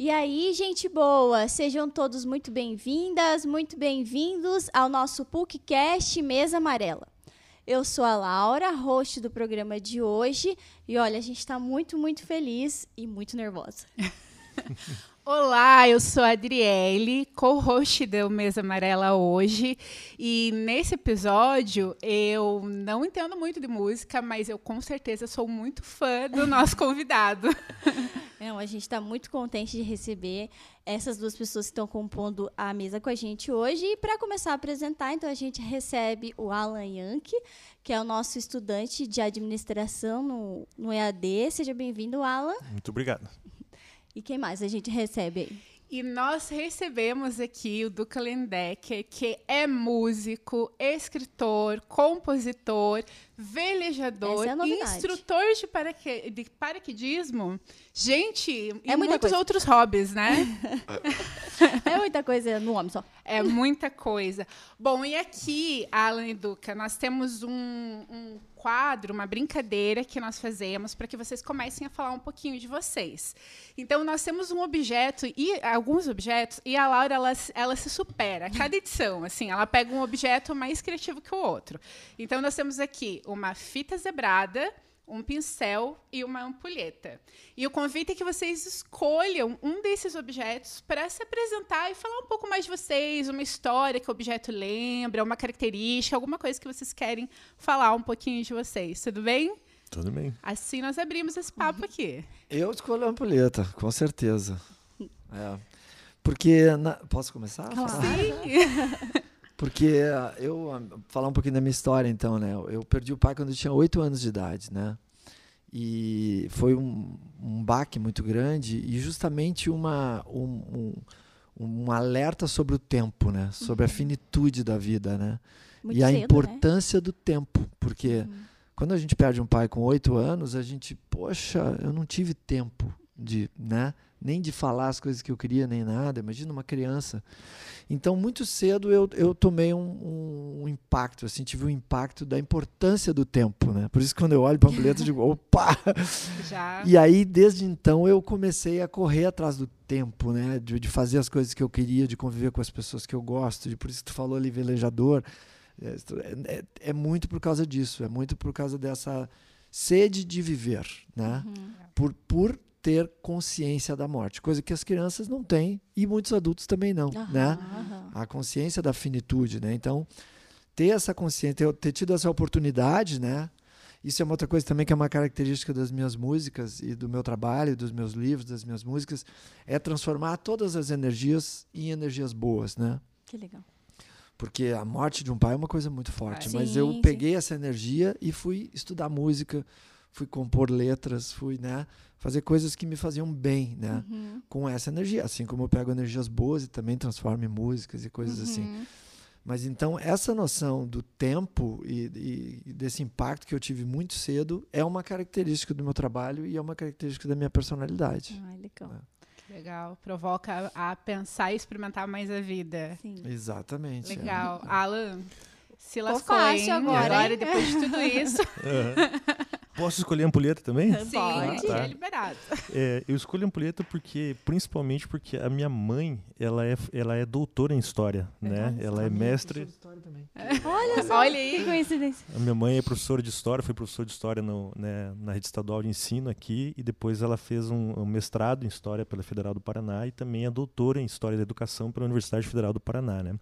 E aí, gente boa, sejam todos muito bem-vindas, muito bem-vindos ao nosso PUCcast Mesa Amarela. Eu sou a Laura, host do programa de hoje, e olha, a gente está muito, muito feliz e muito nervosa. Olá, eu sou a Adriele, co-host do Mesa Amarela hoje. E nesse episódio eu não entendo muito de música, mas eu com certeza sou muito fã do nosso convidado. Não, a gente está muito contente de receber essas duas pessoas que estão compondo a mesa com a gente hoje. E para começar a apresentar, então a gente recebe o Alan Yankee, que é o nosso estudante de administração no, no EAD. Seja bem-vindo, Alan. Muito obrigado. E quem mais a gente recebe aí? E nós recebemos aqui o Duca Lendecker, que é músico, escritor, compositor, velejador, é instrutor de, paraque de paraquedismo. Gente, É e muitos coisa. outros hobbies, né? É muita coisa no homem só. É muita coisa. Bom, e aqui, Alan e Duca, nós temos um, um quadro, uma brincadeira que nós fazemos para que vocês comecem a falar um pouquinho de vocês. Então, nós temos um objeto e alguns objetos, e a Laura ela, ela se supera a cada edição. Assim, ela pega um objeto mais criativo que o outro. Então, nós temos aqui uma fita zebrada um pincel e uma ampulheta. E o convite é que vocês escolham um desses objetos para se apresentar e falar um pouco mais de vocês, uma história que o objeto lembra, uma característica, alguma coisa que vocês querem falar um pouquinho de vocês. Tudo bem? Tudo bem. Assim nós abrimos esse papo aqui. Eu escolho a ampulheta, com certeza. É. Porque. na- Posso começar? falar? Sim. Porque ah, eu. ah, Falar um pouquinho da minha história, então, né? Eu perdi o pai quando eu tinha oito anos de idade, né? E foi um, um baque muito grande e justamente uma, um, um, um alerta sobre o tempo, né? Sobre a finitude da vida, né? Muito e a cedo, né? importância do tempo. Porque Uhum. quando a gente perde um pai com oito anos, a gente, poxa, eu não tive tempo de, né? Nem de falar as coisas que eu queria, nem nada. Imagina uma criança. Então, muito cedo eu, eu tomei um, um- impacto, assim, tive um impacto da importância do tempo, né? Por isso, quando eu olho para a ampulheta, eu digo, opa! Já. E aí, desde então, eu comecei a correr atrás do tempo, né? De, de fazer as coisas que eu queria, de conviver com as pessoas que eu gosto. De, por isso que tu falou ali, velejador. É, é- é muito por causa disso. É muito por causa dessa sede de viver, né? Uhum. Por, por ter consciência da morte. Coisa que as crianças não têm e muitos adultos também não, Aham, né? aham. a consciência da finitude, né? Então, ter essa consciência, ter, ter tido essa oportunidade, né? Isso é uma outra coisa também que é uma característica das minhas músicas e do meu trabalho, dos meus livros, das minhas músicas, é transformar todas as energias em energias boas, né? Que legal. Porque a morte de um pai é uma coisa muito forte, Ah, mas sim, eu sim. peguei essa energia e fui estudar música, fui compor letras, fui, né, fazer coisas que me faziam bem, né? Uhum. Com essa energia, assim como eu pego energias boas e também transformo em músicas e coisas assim. Uhum. Mas então essa noção do tempo e, e desse impacto que eu tive muito cedo é uma característica do meu trabalho e é uma característica da minha personalidade. Ai, legal. Legal. Provoca a pensar e experimentar mais a vida. Sim. Exatamente. é. Legal. Alan, se lascou, fácil hein? agora, hein? depois de tudo isso. Posso escolher ampulheta também? Sim, Pode. Tá. é liberado. É, eu escolho ampulheta porque, principalmente porque a minha mãe, ela é, ela é doutora em história, né? Ela é mestre. Olha só, Olha que aí. coincidência. A minha mãe é professora de história, foi professora de história no, né, na rede estadual de ensino aqui e depois ela fez um, um mestrado em história pela Federal do Paraná e também é doutora em história da educação pela Universidade Federal do Paraná, né?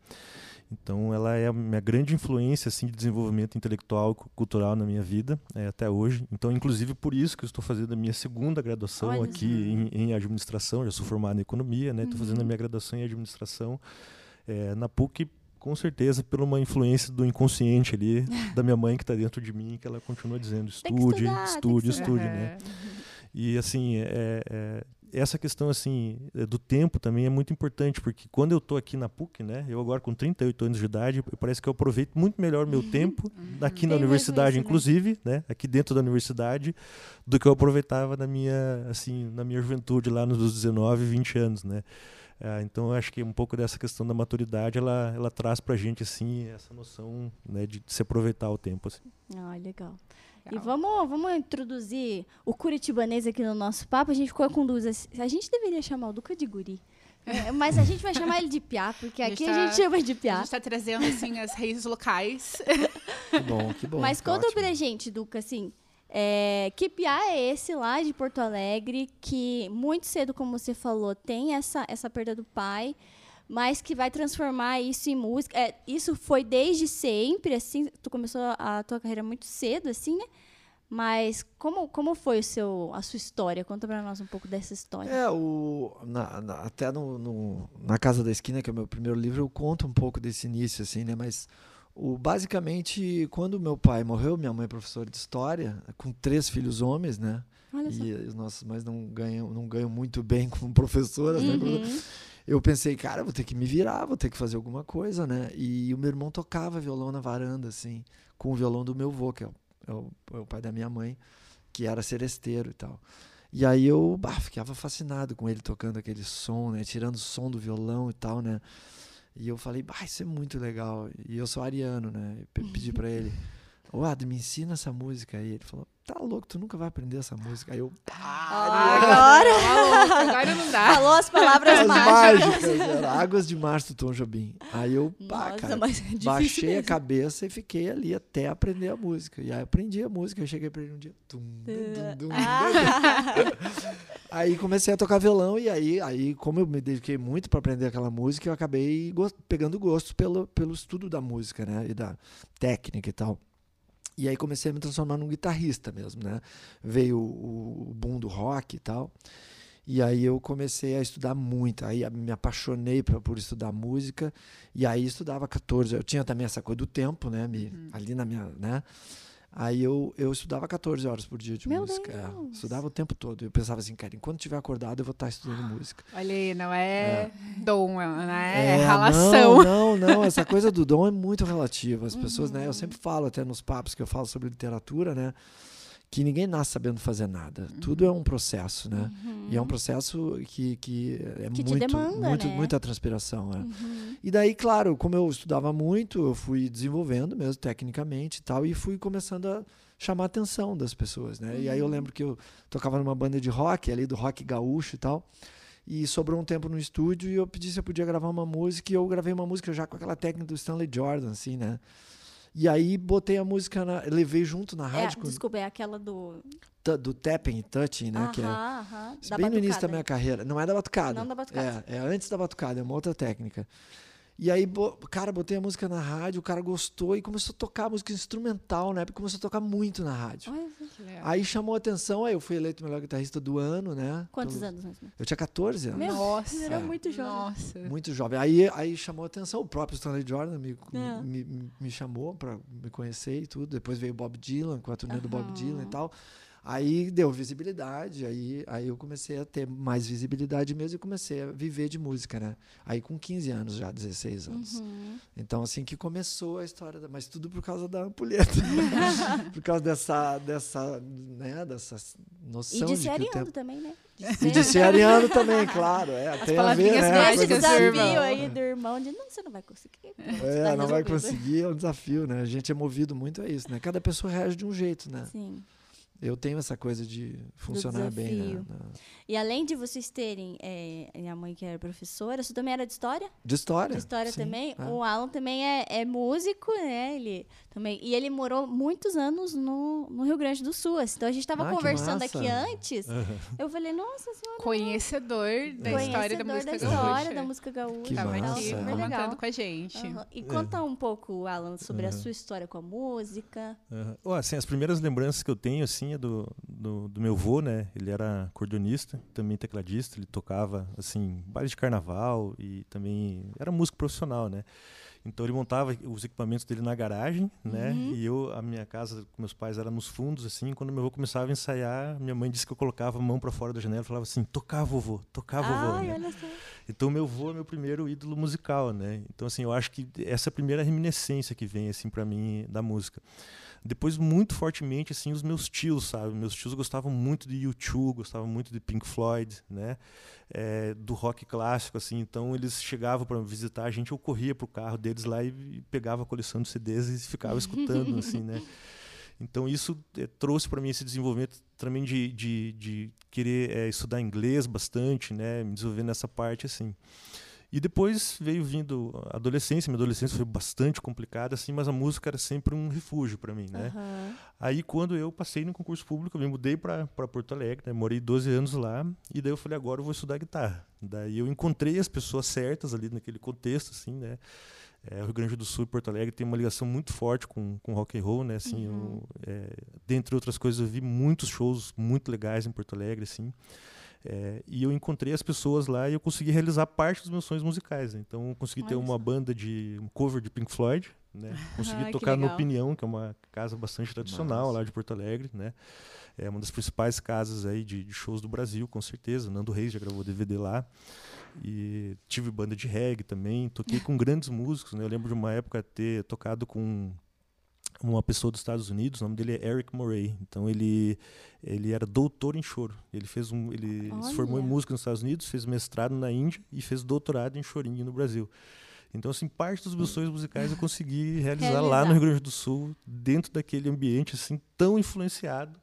Então ela é a minha grande influência assim de desenvolvimento intelectual e cu- cultural na minha vida é, até hoje. Então inclusive por isso que eu estou fazendo a minha segunda graduação Olha aqui em, em administração. Já sou formado em economia, né? Estou fazendo a Uhum. minha graduação em administração é, na PUC com certeza por uma influência do inconsciente ali da minha mãe que está dentro de mim que ela continua dizendo estude, estudar, estude, estudar." estude, né? E assim, é, é- essa questão assim é, do tempo também é muito importante, porque quando eu estou aqui na PUC, né, eu agora com 38 anos de idade, parece que eu aproveito muito melhor meu tempo aqui na Tem universidade, isso, né? inclusive, né, aqui dentro da universidade, do que eu aproveitava na minha assim, na minha juventude lá nos 19, 20 anos, né? Ah, então eu acho que um pouco dessa questão da maturidade ela, ela traz pra gente assim essa noção né, de se aproveitar o tempo assim. Ah, legal. E vamos, vamos introduzir o curitibanês aqui no nosso papo. A gente ficou com dúvidas. A gente deveria chamar o Duca de Guri. É, mas a gente vai chamar ele de Piá, porque A gente aqui a tá- gente chama de A Piá. gente tá trazendo, assim, as raízes locais. Que bom, que bom. Mas que conta ótimo. pra gente, Duca, assim, é, que piá é esse lá de Porto Alegre, que muito cedo, como você falou, tem essa, essa perda do pai, mas que vai transformar isso em música. É, isso foi desde sempre, assim, tu começou a tua carreira muito cedo, assim, né? Mas como, como foi o seu, a sua história? Conta pra nós um pouco dessa história. É, o, na- na- até no, no- na Casa da Esquina, que é o meu primeiro livro, eu conto um pouco desse início, assim, né? Mas o, basicamente, quando meu pai morreu, minha mãe é professora de história, com três filhos homens, né? Olha só. E os nossos mães não ganham, não ganham muito bem como professoras, né? Eu pensei, cara, vou ter que me virar, vou ter que fazer alguma coisa, né? E o meu irmão tocava violão na varanda, assim, com o violão do meu avô, que é o, é o- é o pai da minha mãe, que era seresteiro e tal. E aí eu bah, ficava fascinado com ele tocando aquele som, né? Tirando o som do violão e tal, né? E eu falei, bah, isso é muito legal. E eu sou ariano, né? Eu pe- pedi pra ele, ô Adam, me ensina essa música aí. Ele falou, tá louco, tu nunca vai aprender essa música. Aí eu, Agora Tá louco, agora não dá. falou as palavras as mágicas. mágicas, Águas de Março do Tom Jobim. Aí eu, pá, Nossa, cara, mas é baixei a mesmo. cabeça e fiquei ali até aprender a música. E aí aprendi a música, eu cheguei pra ele um dia. tum, dum, dum, dum, Ah. Aí comecei a tocar violão e aí, aí como eu me dediquei muito para aprender aquela música, eu acabei gos- pegando gosto pelo, pelo estudo da música, né, e da técnica e tal. E aí comecei a me transformar num guitarrista mesmo, né? Veio o, o boom do rock e tal. E aí eu comecei a estudar muito, aí me apaixonei pra, por estudar música, e aí estudava 14, eu tinha também essa coisa do tempo, né, me, ali na minha, né? Aí eu, eu estudava 14 horas por dia de Meu música. é. Estudava o tempo todo. Eu pensava assim, cara, enquanto estiver acordado eu vou estar estudando música. Olha aí, não é, dom, né? É, ralação. Não, não, não, essa coisa do dom é muito relativa. As pessoas, né, eu sempre falo até nos papos que eu falo sobre literatura, né, que ninguém nasce sabendo fazer nada. Tudo é um processo, né? E é um processo que, que é Uhum. Que muito, demanda, muito, né? muita transpiração, é. Uhum. E daí, claro, como eu estudava muito, eu fui desenvolvendo mesmo tecnicamente e tal, e fui começando a chamar a atenção das pessoas, né? E aí eu lembro que eu tocava numa banda de rock, ali do rock gaúcho e tal, e sobrou um tempo no estúdio e eu pedi se eu podia gravar uma música, e eu gravei uma música já com aquela técnica do Stanley Jordan, assim, né? E aí botei a música, na, levei junto na É, rádio com- desculpa, é aquela do. tu- do tapping touching, né? que é, Aham, aham. bem no início da batucada. minha carreira. Não é da batucada. Não da batucada. É, é antes da batucada, é uma outra técnica. E aí, cara, botei a música na rádio, o cara gostou e começou a tocar música instrumental, né? Porque começou a tocar muito na rádio. Aí chamou a atenção, aí eu fui eleito o melhor guitarrista do ano, né? Quantos Pelo- anos? Eu tinha 14 anos. Meu, Nossa. era muito jovem. Nossa. Muito jovem. Aí, aí chamou a atenção, o próprio Stanley Jordan me, É. me, me- me chamou pra me conhecer e tudo. Depois veio o Bob Dylan, com a turnê do Bob. Dylan e tal. Aí deu visibilidade, aí, aí eu comecei a ter mais visibilidade mesmo e comecei a viver de música, né? Aí com 15 anos já, 16 anos. Uhum. Então assim que começou a história, da, mas tudo por causa da ampulheta. por causa dessa, dessa, né, dessa E noção de de ser que o tempo... também, né? E de ser ariano também, claro. É, tem a ver, né? a Esse mágicas coisa do desafio irmão. aí do irmão de não, você não vai conseguir. É, Tá não vai conseguir, é um desafio, né? A gente é movido muito a isso, né? Cada pessoa reage de um jeito, né? Sim. Eu tenho essa coisa de funcionar bem, né? desafio. Na- E além de vocês terem é, minha mãe que era professora, você também era de história? De história. De história sim, também. é. O Alan também é, é músico, né? Ele também. E ele morou muitos anos no, no Rio Grande do Sul. assim. Então a gente estava Ah, conversando aqui antes. Eu falei, nossa senhora. Conhecedor da história da conhecedor música da história gaúcha. da música gaúcha. Que Tava então, aqui comentando legal. com a gente. Aham. E conta um pouco, Alan, sobre a sua história com a música. Ó, assim, as primeiras lembranças que eu tenho assim é do, do, do meu avô, né? Ele era cordonista, também tecladista, ele tocava assim, baile de carnaval e também era músico profissional, né? Então ele montava os equipamentos dele na garagem, né? Uhum. E eu, a minha casa com meus pais era nos fundos assim, quando meu avô começava a ensaiar, minha mãe disse que eu colocava a mão para fora da janela e falava assim: "Tocar vovô, tocar vovô". Ai, né? olha só. Então meu avô é meu primeiro ídolo musical, né? Então assim, eu acho que essa é a primeira reminiscência que vem assim para mim da música. Depois muito fortemente assim os meus tios, sabe? Meus tios gostavam muito de U2, gostavam muito de Pink Floyd, né? É, do rock clássico assim. Então eles chegavam para visitar a gente, eu corria pro carro deles lá e, e pegava a coleção de CDs e ficava escutando assim, né? Então isso é, trouxe para mim esse desenvolvimento também de, de, de querer é, estudar inglês bastante, né? Me desenvolver nessa parte assim. E depois veio vindo a adolescência. Minha adolescência foi bastante complicada, assim, mas a música era sempre um refúgio para mim, né? Aham. Aí, quando eu passei no concurso público, eu me mudei para Porto Alegre, né? morei 12 anos lá, e daí eu falei, agora eu vou estudar guitarra. Daí eu encontrei as pessoas certas ali naquele contexto, assim, né? É, o Rio Grande do Sul e Porto Alegre tem uma ligação muito forte com, com rock and roll, né? Assim, Uhum. eu, é, dentre outras coisas, eu vi muitos shows muito legais em Porto Alegre, assim. É, e eu encontrei as pessoas lá e eu consegui realizar parte dos meus sonhos musicais. né? Então, eu consegui ter Olha uma só. banda de um cover de Pink Floyd, né? Consegui Ah, tocar no. Opinião, que é uma casa bastante tradicional lá de Porto Alegre, né? É uma das principais casas aí de, de shows do Brasil, com certeza. Nando Reis já gravou DVD lá. E tive banda de reggae também. Toquei com grandes músicos, né? Eu lembro de uma época ter tocado com uma pessoa dos Estados Unidos, o nome dele é Eric Morey. Então ele ele era doutor em choro. Ele fez um ele se formou em música nos Estados Unidos, fez mestrado na Índia e fez doutorado em chorinho no Brasil. Então assim, parte dos meus sonhos musicais eu consegui realizar, lá Realizar. no Rio Grande do Sul, dentro daquele ambiente assim tão influenciado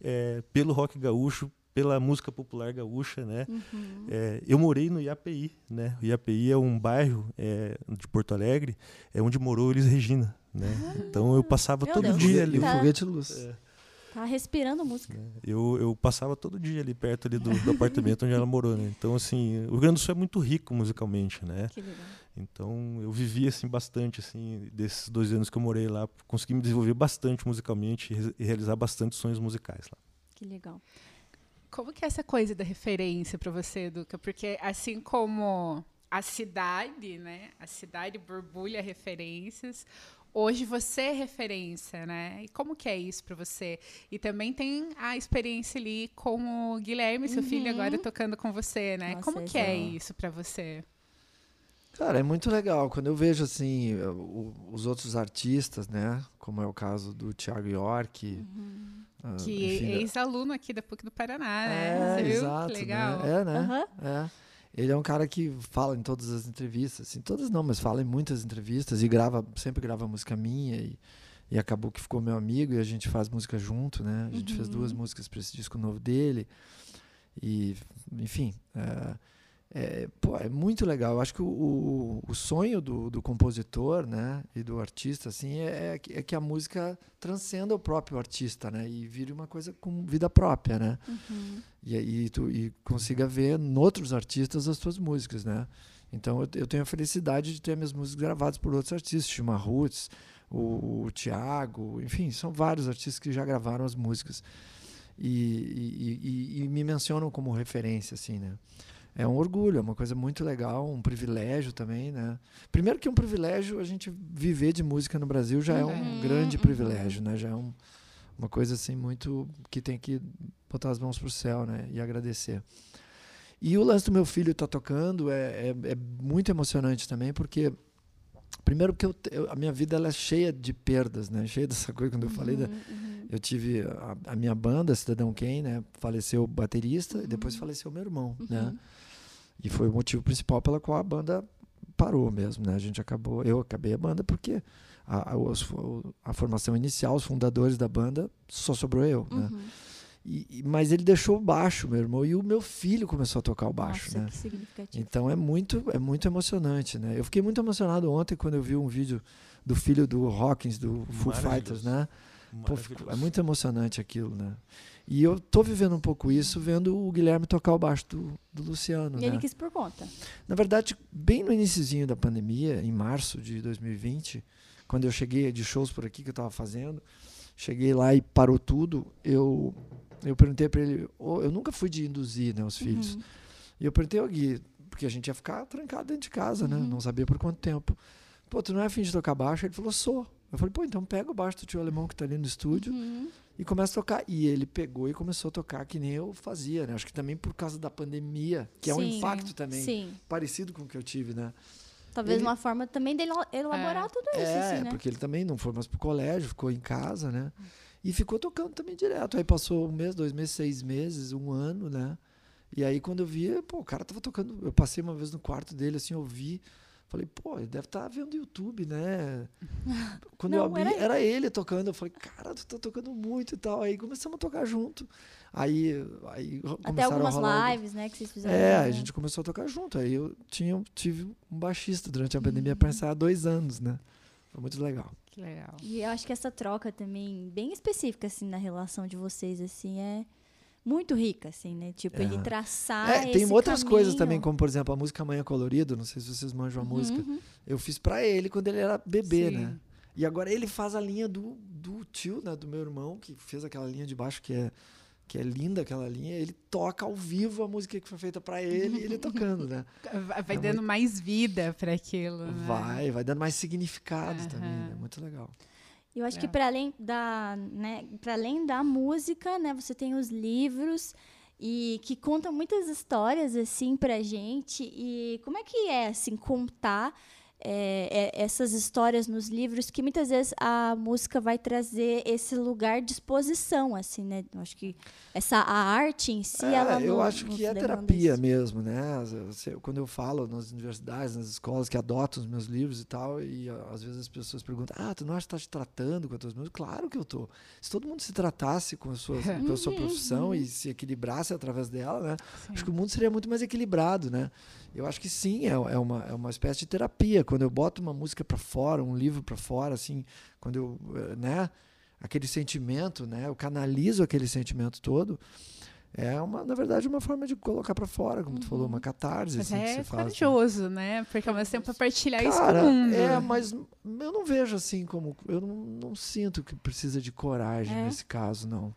eh, pelo rock gaúcho, pela música popular gaúcha, né? Uhum. É, eu morei no IAPI, né? O IAPI é um bairro é, de Porto Alegre, é onde morou Elis Regina, né? Então eu passava Meu todo Deus. dia ali. o Tá. foguete de luz. É, Tá respirando música. eu, eu passava todo dia ali perto ali do, do apartamento onde ela morou, né? Então assim, o Rio Grande do Sul é muito rico musicalmente, né? Que legal. Então eu vivi assim bastante assim desses dois anos que eu morei lá, consegui me desenvolver bastante musicalmente e re- e realizar bastante sonhos musicais lá. Que legal. Como que é essa coisa da referência para você, Duca? Porque assim como a cidade, né? A cidade borbulha referências. Hoje você é referência, né? E como que é isso para você? E também tem a experiência ali com o Guilherme, seu filho, Uhum. agora tocando com você, né? Nossa, como que é exato. isso para você? Cara, é muito legal. Quando eu vejo assim o- os outros artistas, né? Como é o caso do Thiago York. ah, Que enfim, é ex-aluno aqui da PUC do Paraná, né? É, Você viu? exato, que legal. Né? É, né? Aham. É. Ele é um cara que fala em todas as entrevistas, assim, todas não, mas fala em muitas entrevistas e grava, sempre grava música minha e, e acabou que ficou meu amigo e a gente faz música junto, né? A gente fez Uhum. duas músicas para esse disco novo dele e, enfim, é, é, pô, é muito legal. Eu acho que o, o, sonho do, do compositor, né, e do artista, assim, é, é que- é que a música transcenda o próprio artista, né, e vire uma coisa com vida própria, né. Uhum. E, e tu e consiga ver noutros artistas as tuas músicas, né? Então eu, eu tenho a felicidade de ter minhas músicas gravadas por outros artistas, Chima Roots, o, o Thiago, enfim, são vários artistas que já gravaram as músicas e, e- e- e me mencionam como referência, assim, né? É um orgulho, é uma coisa muito legal, um privilégio também, né? Primeiro que é um privilégio a gente viver de música no Brasil já é um Uhum, grande uhum. privilégio, né? Já é um, uma coisa assim muito que tem que botar as mãos pro céu, né? E agradecer. E o lance do meu filho tá tocando é, é, é muito emocionante também, porque primeiro que eu, eu- a minha vida ela é cheia de perdas, né? Cheia dessa coisa quando eu falei da, Uhum, uhum. eu tive a, a minha banda Cidadão Quem, né? Faleceu o baterista e depois faleceu meu irmão, né? E foi o motivo principal pela qual a banda parou mesmo, né? A gente acabou, eu acabei a banda porque a, a, a formação inicial, os fundadores da banda, só sobrou eu, né? Uhum. E- e- mas ele deixou o baixo, meu irmão, e o meu filho começou a tocar o baixo, Nossa, né? que significativo. Então é muito, é muito emocionante, né? Eu fiquei muito emocionado ontem quando eu vi um vídeo do filho do Hawkins, do Foo. Fighters, né? Pô, é muito emocionante aquilo, né? E eu tô vivendo um pouco isso vendo o Guilherme tocar o baixo do, do Luciano, E né? ele quis por conta. Na verdade, bem no iniciozinho da pandemia, em março de 2020, quando eu cheguei de shows por aqui que eu estava fazendo, cheguei lá e parou tudo, eu eu perguntei para ele, "Ô, eu nunca fui de induzir, né, os filhos. Uhum. E eu perguntei ao Gui, porque a gente ia ficar trancado dentro de casa, né? Uhum. Não sabia por quanto tempo. Pô, tu não é afim de tocar baixo? Ele falou, sou. Eu falei, pô, então pega o baixo do tio alemão que tá ali no estúdio Uhum. E começa a tocar. E ele pegou e começou a tocar que nem eu fazia, né? Acho que também por causa da pandemia, que é um Sim, impacto também Sim. parecido com o que eu tive, né? Talvez Ele- uma forma também dele elaborar tudo isso, É, assim, né? porque ele também não foi mais pro colégio, ficou em casa, né? E ficou tocando também direto. Aí passou um mês, dois meses, seis meses, um ano, né? E aí quando eu vi, pô, o cara tava tocando. Eu passei uma vez no quarto dele, assim, eu vi. Falei, pô, ele deve estar tá vendo YouTube, né? Quando Não, eu abri, era era, ele tocando. Eu falei, cara, tu tá tocando muito e tal. Aí começamos a tocar junto. Aí, aí Até algumas a rolar lives, né, que vocês fizeram. É, né? a gente começou a tocar junto. Aí eu tinha, tive um baixista durante a pandemia para ensaiar há dois anos, né? Foi muito legal. Que legal. E eu acho que essa troca também, bem específica, assim, na relação de vocês, assim, é muito rica, assim, né? Tipo, É. ele traçar É, tem esse outras coisas caminho. também, como por exemplo a música Manhã Colorido, não sei se vocês manjam a música. Uhum. Eu fiz pra ele quando ele era bebê, Sim. né? E agora ele faz a linha do, do tio, né? Do meu irmão, que fez aquela linha de baixo que é, que é linda aquela linha. Ele toca ao vivo a música que foi feita pra ele e ele tocando, né? Vai, É dando mais vida para aquilo. né? Vai, vai dando mais significado também, né? Aham. Muito legal. Eu acho que É. para além da, né, para além da música, né, você tem os livros e que contam muitas histórias assim pra gente. E como é que é assim contar é, é, essas histórias nos livros que muitas vezes a música vai trazer esse lugar de exposição, assim, né? Eu acho que essa a arte em si, É, ela eu no- acho que é terapia isso. mesmo, né? Quando eu falo nas universidades, nas escolas que adotam os meus livros e tal, e às vezes as pessoas perguntam: Ah, tu não acha que tá te tratando com as tuas músicas? Claro que eu tô. Se todo mundo se tratasse com a sua, com a sua profissão e se equilibrasse através dela, né? Sim. Acho que o mundo seria muito mais equilibrado, né? Eu acho que sim, é, é, uma, é uma espécie de terapia. Quando eu boto uma música para fora, um livro para fora, assim, quando eu, eh, né? Aquele sentimento, né? Eu canalizo aquele sentimento todo. É uma, na verdade, uma forma de colocar para fora, como tu falou, uma catarse, Mas assim, que é faz. né? né? Porque ao mesmo tempo é partilhar isso Cara, com o mundo. é, mas eu não vejo assim como. Eu não, não sinto que precisa de coragem É? nesse caso, não.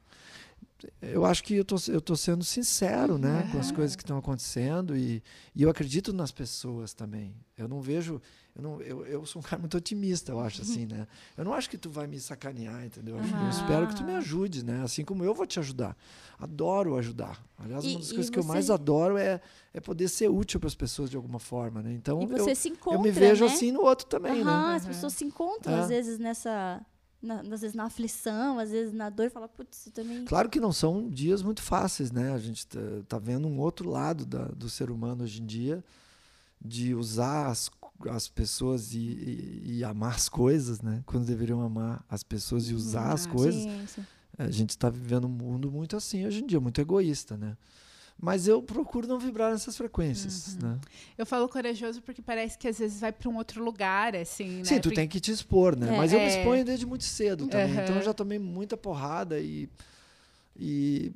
Eu acho que eu tô, eu tô sendo sincero, né, com as Uhum. coisas que estão acontecendo e, e eu acredito nas pessoas também. Eu não vejo. Eu, não, eu, eu sou um cara muito otimista, eu acho assim, né? Eu não acho que tu vai me sacanear, entendeu? Eu acho- Eu espero que tu me ajude, né? Assim como eu vou te ajudar. Adoro ajudar. Aliás, E- uma das coisas que eu você- mais adoro é, é poder ser útil para as pessoas de alguma forma, né? Então E você eu, se encontra, eu me vejo né? assim no outro também, né? Aham, As Uhum. pessoas se encontram, É. às vezes, nessa. Na- às vezes na aflição, às vezes na dor, fala, putz, também. Claro que não são dias muito fáceis, né? A gente tá, tá vendo um outro lado da- do ser humano hoje em dia, de usar as, as pessoas e, e- e amar as coisas, né? Quando deveriam amar as pessoas e usar as Ah, coisas. Sim, sim. A gente está vivendo um mundo muito assim hoje em dia, muito egoísta, né? Mas eu procuro não vibrar nessas frequências, Uhum. né? Eu falo corajoso porque parece que às vezes vai para um outro lugar, assim, né? Sim, tu Porque- tem que te expor, né? É. Mas eu me É. exponho desde muito cedo também. Aham. Então eu já tomei muita porrada e. E.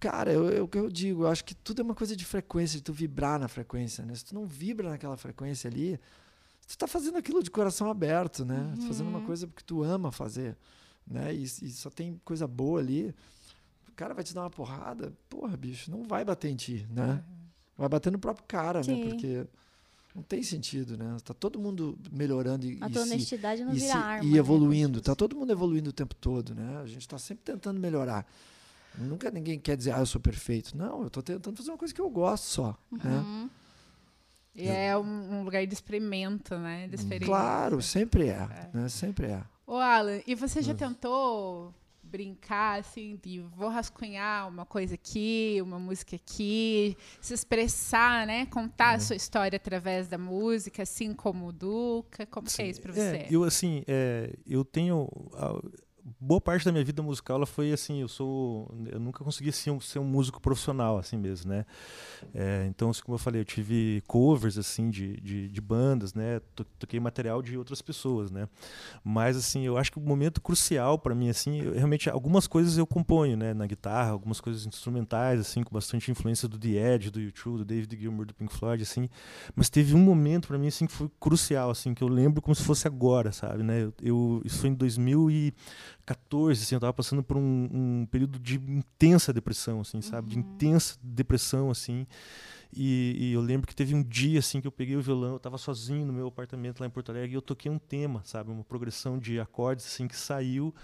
Cara, eu- eu- o que eu digo, eu acho que tudo é uma coisa de frequência, de tu vibrar na frequência, né? Se tu não vibra naquela frequência ali, tu tá fazendo aquilo de coração aberto, né? Tá fazendo uma Uhum. coisa porque tu ama fazer, né? E, e só tem coisa boa ali. O cara vai te dar uma porrada, porra, bicho, não vai bater em ti, né? Vai bater no próprio cara, Sim. né? Porque não tem sentido, né? Tá todo mundo melhorando e, A e tua se- honestidade não e, vira se- arma. e né, evoluindo. como Tá todo mundo evoluindo o tempo todo, né? A gente está sempre tentando melhorar. Nunca ninguém quer dizer, ah, eu sou perfeito. Não, eu estou tentando fazer uma coisa que eu gosto só. Né? Uhum. E é um, um lugar de experimento, né? De experiência. Claro, sempre é, né? Sempre é. Ô, Alan, e você Hum. já tentou brincar, assim, de vou rascunhar uma coisa aqui, uma música aqui, se expressar, né? Contar Hum. a sua história através da música, assim como o Duca? Como que é isso pra você? É, eu assim, é, eu tenho a- boa parte da minha vida musical ela foi assim, eu sou, eu nunca consegui um, ser um músico profissional assim mesmo, né? É, então, assim, como eu falei, eu tive covers assim de, de, de bandas, né? To- Toquei material de outras pessoas, né? Mas assim, eu acho que o momento crucial para mim assim, eu, realmente algumas coisas eu componho, né, na guitarra, algumas coisas instrumentais assim, com bastante influência do The Edge, do U2, do David Gilmour, do Pink Floyd assim. Mas teve um momento para mim assim que foi crucial assim, que eu lembro como se fosse agora, sabe, né? Eu, eu- isso foi em 2014, assim, eu tava passando por um, um período de intensa depressão, assim, sabe, de intensa depressão assim. E, e eu lembro que teve um dia assim que eu peguei o violão, eu estava sozinho no meu apartamento lá em Porto Alegre e eu toquei um tema, sabe, uma progressão de acordes assim que saiu.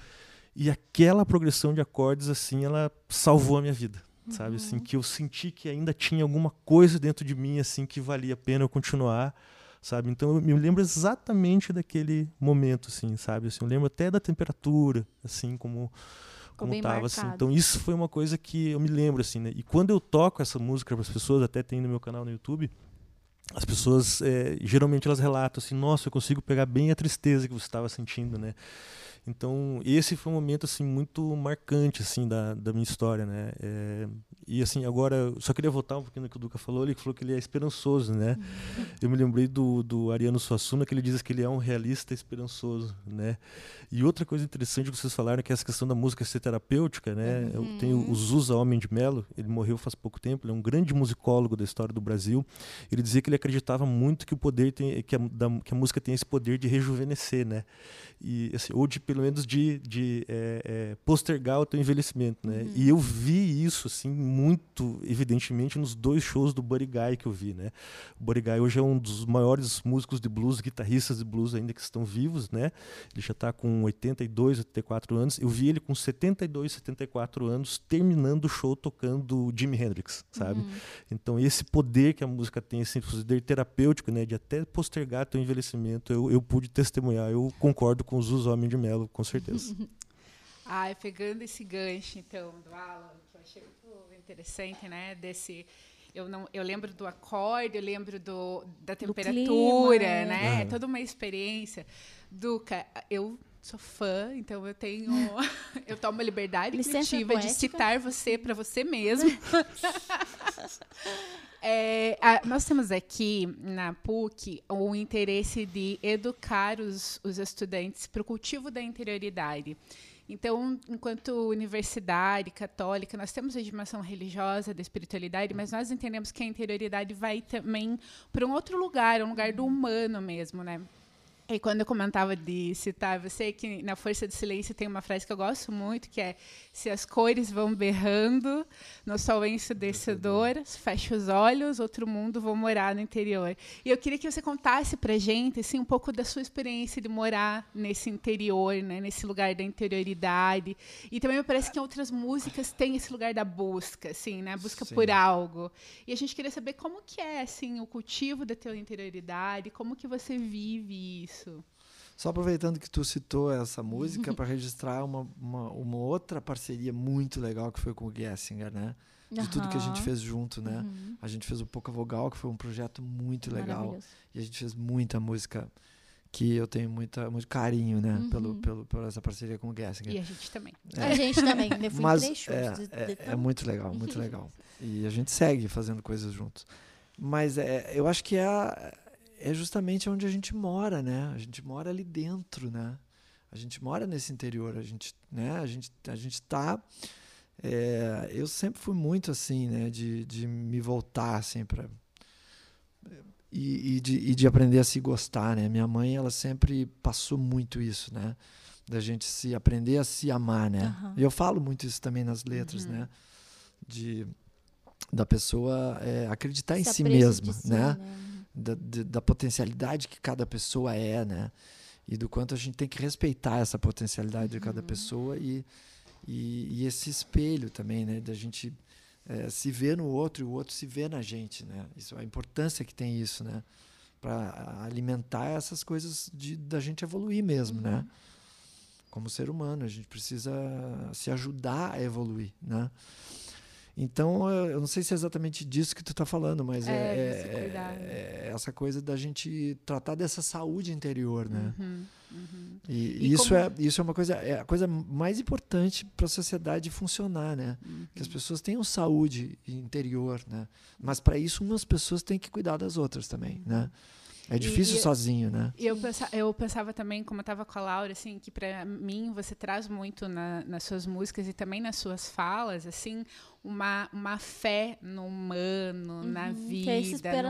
E aquela progressão de acordes assim, ela salvou a minha vida, sabe, assim que eu senti que ainda tinha alguma coisa dentro de mim assim que valia a pena eu continuar, sabe? Então eu me lembro exatamente daquele momento assim, sabe? Assim, eu lembro até da temperatura, assim como como bem tava assim. Então isso foi uma coisa que eu me lembro assim, né? E quando eu toco essa música para as pessoas, até tem no meu canal no YouTube, as pessoas é, geralmente elas relatam assim, nossa, eu consigo pegar bem a tristeza que você estava sentindo, né? Então esse foi um momento assim muito marcante assim da, da minha história, né? É, e assim agora só queria voltar um pouquinho no que o Duca falou, ele falou que ele é esperançoso, né? Eu me lembrei do, do Ariano Suassuna que ele diz que ele é um realista esperançoso, né? E outra coisa interessante que vocês falaram é que essa questão da música ser terapêutica, né? Uhum. Eu tenho o Zusa Homem de Melo, ele morreu faz pouco tempo, ele é um grande musicólogo da história do Brasil. Ele dizia que ele acreditava muito que o poder tem, que a, da, que a música tem esse poder de rejuvenescer, né? E assim, ou de pelo menos de, de é, é, postergar o teu envelhecimento, né? Uhum. E eu vi isso assim muito evidentemente nos dois shows do Buddy Guy que eu vi, né? O Buddy Guy hoje é um dos maiores músicos de blues, guitarristas de blues ainda que estão vivos, né? Ele já está com 82, 84 anos. Eu vi ele com 72, 74 anos terminando o show tocando Jimi Hendrix, sabe? Uhum. Então esse poder que a música tem, esse poder terapêutico, né, de até postergar teu envelhecimento, eu, eu pude testemunhar. Eu concordo com os usos Homem de Melo, com certeza. Ai, pegando esse gancho, então, do Alan, que eu achei muito interessante, né? Desse. Eu, não, eu lembro do acorde, eu lembro do, da temperatura, clima, é. né? É. Toda uma experiência. Duca, eu sou fã, então eu tenho. eu tomo a liberdade criativa de citar você para você mesmo. É, a, nós temos aqui na PUC o interesse de educar os, os estudantes para o cultivo da interioridade. Então, enquanto universidade católica, nós temos a dimensão religiosa da espiritualidade, mas nós entendemos que a interioridade vai também para um outro lugar, um lugar do humano mesmo, né? E quando eu comentava de citar você, que na Força do Silêncio tem uma frase que eu gosto muito, que é se as cores vão berrando no sol ensurdecedor, fecha os olhos, outro mundo vou morar no interior. E eu queria que você contasse para gente assim, um pouco da sua experiência de morar nesse interior, né, nesse lugar da interioridade. E também me parece que em outras músicas tem esse lugar da busca, assim, né, busca Sim. por algo. E a gente queria saber como que é assim o cultivo da tua interioridade, como que você vive isso. Isso. Só aproveitando que tu citou essa música para registrar uma, uma, uma, outra parceria muito legal que foi com o Gessinger, né? De uhum. tudo que a gente fez junto, né? Uhum. A gente fez o Pouca Vogal, que foi um projeto muito legal. E a gente fez muita música que eu tenho muita, muito carinho, né? Uhum. Pelo, pelo, por essa parceria com o Gessinger. E a gente também. É. A gente também. Eu fui Mas três shows. É, de, é, é muito legal, muito legal. E a gente segue fazendo coisas juntos. Mas é, eu acho que é a, é justamente onde a gente mora, né? A gente mora ali dentro, né? A gente mora nesse interior, a gente, né? A gente, a gente tá. É, eu sempre fui muito assim, né? De, de me voltar assim para e, e, de, e de aprender a se gostar, né? Minha mãe, ela sempre passou muito isso, né? Da gente se aprender a se amar, né? Uhum. E eu falo muito isso também nas letras, uhum. né? De da pessoa é, acreditar se em si mesma, si, né? né? Da, de, da potencialidade que cada pessoa é, né? E do quanto a gente tem que respeitar essa potencialidade de cada uhum. pessoa e, e, e, esse espelho também, né? Da gente é, se ver no outro e o outro se ver na gente, né? Isso, a importância que tem isso, né? Para alimentar essas coisas de, da gente evoluir mesmo, né? uhum. né? Como ser humano, a gente precisa se ajudar a evoluir, né? Então, eu não sei se é exatamente disso que tu está falando, mas é, é, é, é, essa coisa da gente tratar dessa saúde interior, né? Uhum, uhum. E, e, isso, como... é, isso é uma coisa, é a coisa mais importante para a sociedade funcionar, né? Uhum. Que as pessoas tenham saúde interior, né? Mas para isso, umas pessoas têm que cuidar das outras também, né? É difícil e, sozinho, né? Eu pensava, eu pensava também, como eu estava com a Laura, assim, que para mim você traz muito na, nas suas músicas e também nas suas falas, assim, uma, uma fé no humano, uhum, na vida,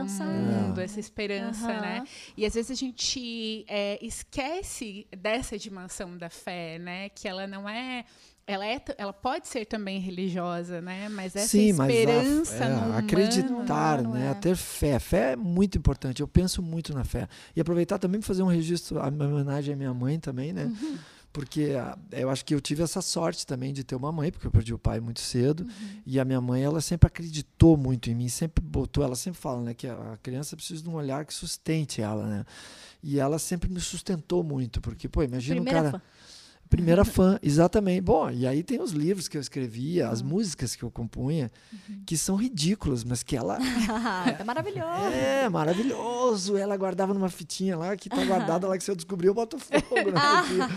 no mundo, essa esperança, uhum. né? E às vezes a gente é, esquece dessa dimensão da fé, né? Que ela não é ela, é, ela pode ser também religiosa, né? Mas essa Sim, esperança mas a, é, acreditar, humano, né? É. Ter fé, fé é muito importante. Eu penso muito na fé e aproveitar também para fazer um registro, a homenagem à minha mãe também, né? Uhum. Porque ah, eu acho que eu tive essa sorte também de ter uma mãe, porque eu perdi o pai muito cedo. Uhum. E a minha mãe, ela sempre acreditou muito em mim, sempre botou, ela sempre fala, né, que a criança precisa de um olhar que sustente ela, né? E ela sempre me sustentou muito, porque, pô, imagina Primeira um cara. Fã Primeira fã, exatamente. Bom, e aí tem os livros que eu escrevia, as músicas que eu compunha, que são ridículas, mas que ela. é maravilhoso. É, maravilhoso. Ela guardava numa fitinha lá, que tá guardada lá, que se eu descobrir, eu boto fogo fitinha.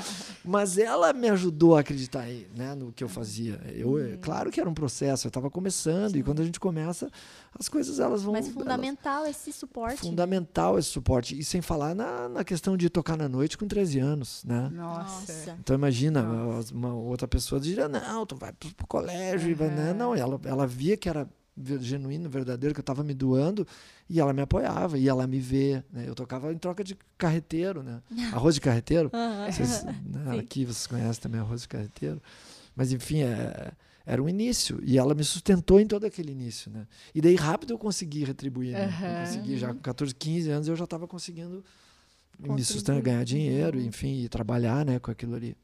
Mas ela me ajudou a acreditar aí, né, no que eu fazia. Eu, é Claro que era um processo, eu estava começando, e quando a gente começa, as coisas elas vão. Mas elas- fundamental esse suporte. fundamental esse suporte. E sem falar na, na questão de tocar na noite com 13 anos, né? Nossa. Nossa. Então imagina, uma outra pessoa diria, não, tu vai pro, pro colégio, e vai, né? Não, ela, ela via que era genuíno, verdadeiro, que eu estava me doando, e ela me apoiava, e ela me vê. Né? Eu tocava em troca de carreteiro, né? Arroz de carreteiro. Aham. Vocês, né, aqui vocês conhecem também arroz de carreteiro. Mas enfim, é- era um início. E ela me sustentou em todo aquele início, né? E daí rápido eu consegui retribuir. né? Eu Aham. consegui, já com 14, 15 anos, eu já estava conseguindo me Contribuir. sustentar, ganhar dinheiro, Uhum. enfim, e trabalhar né, com aquilo ali.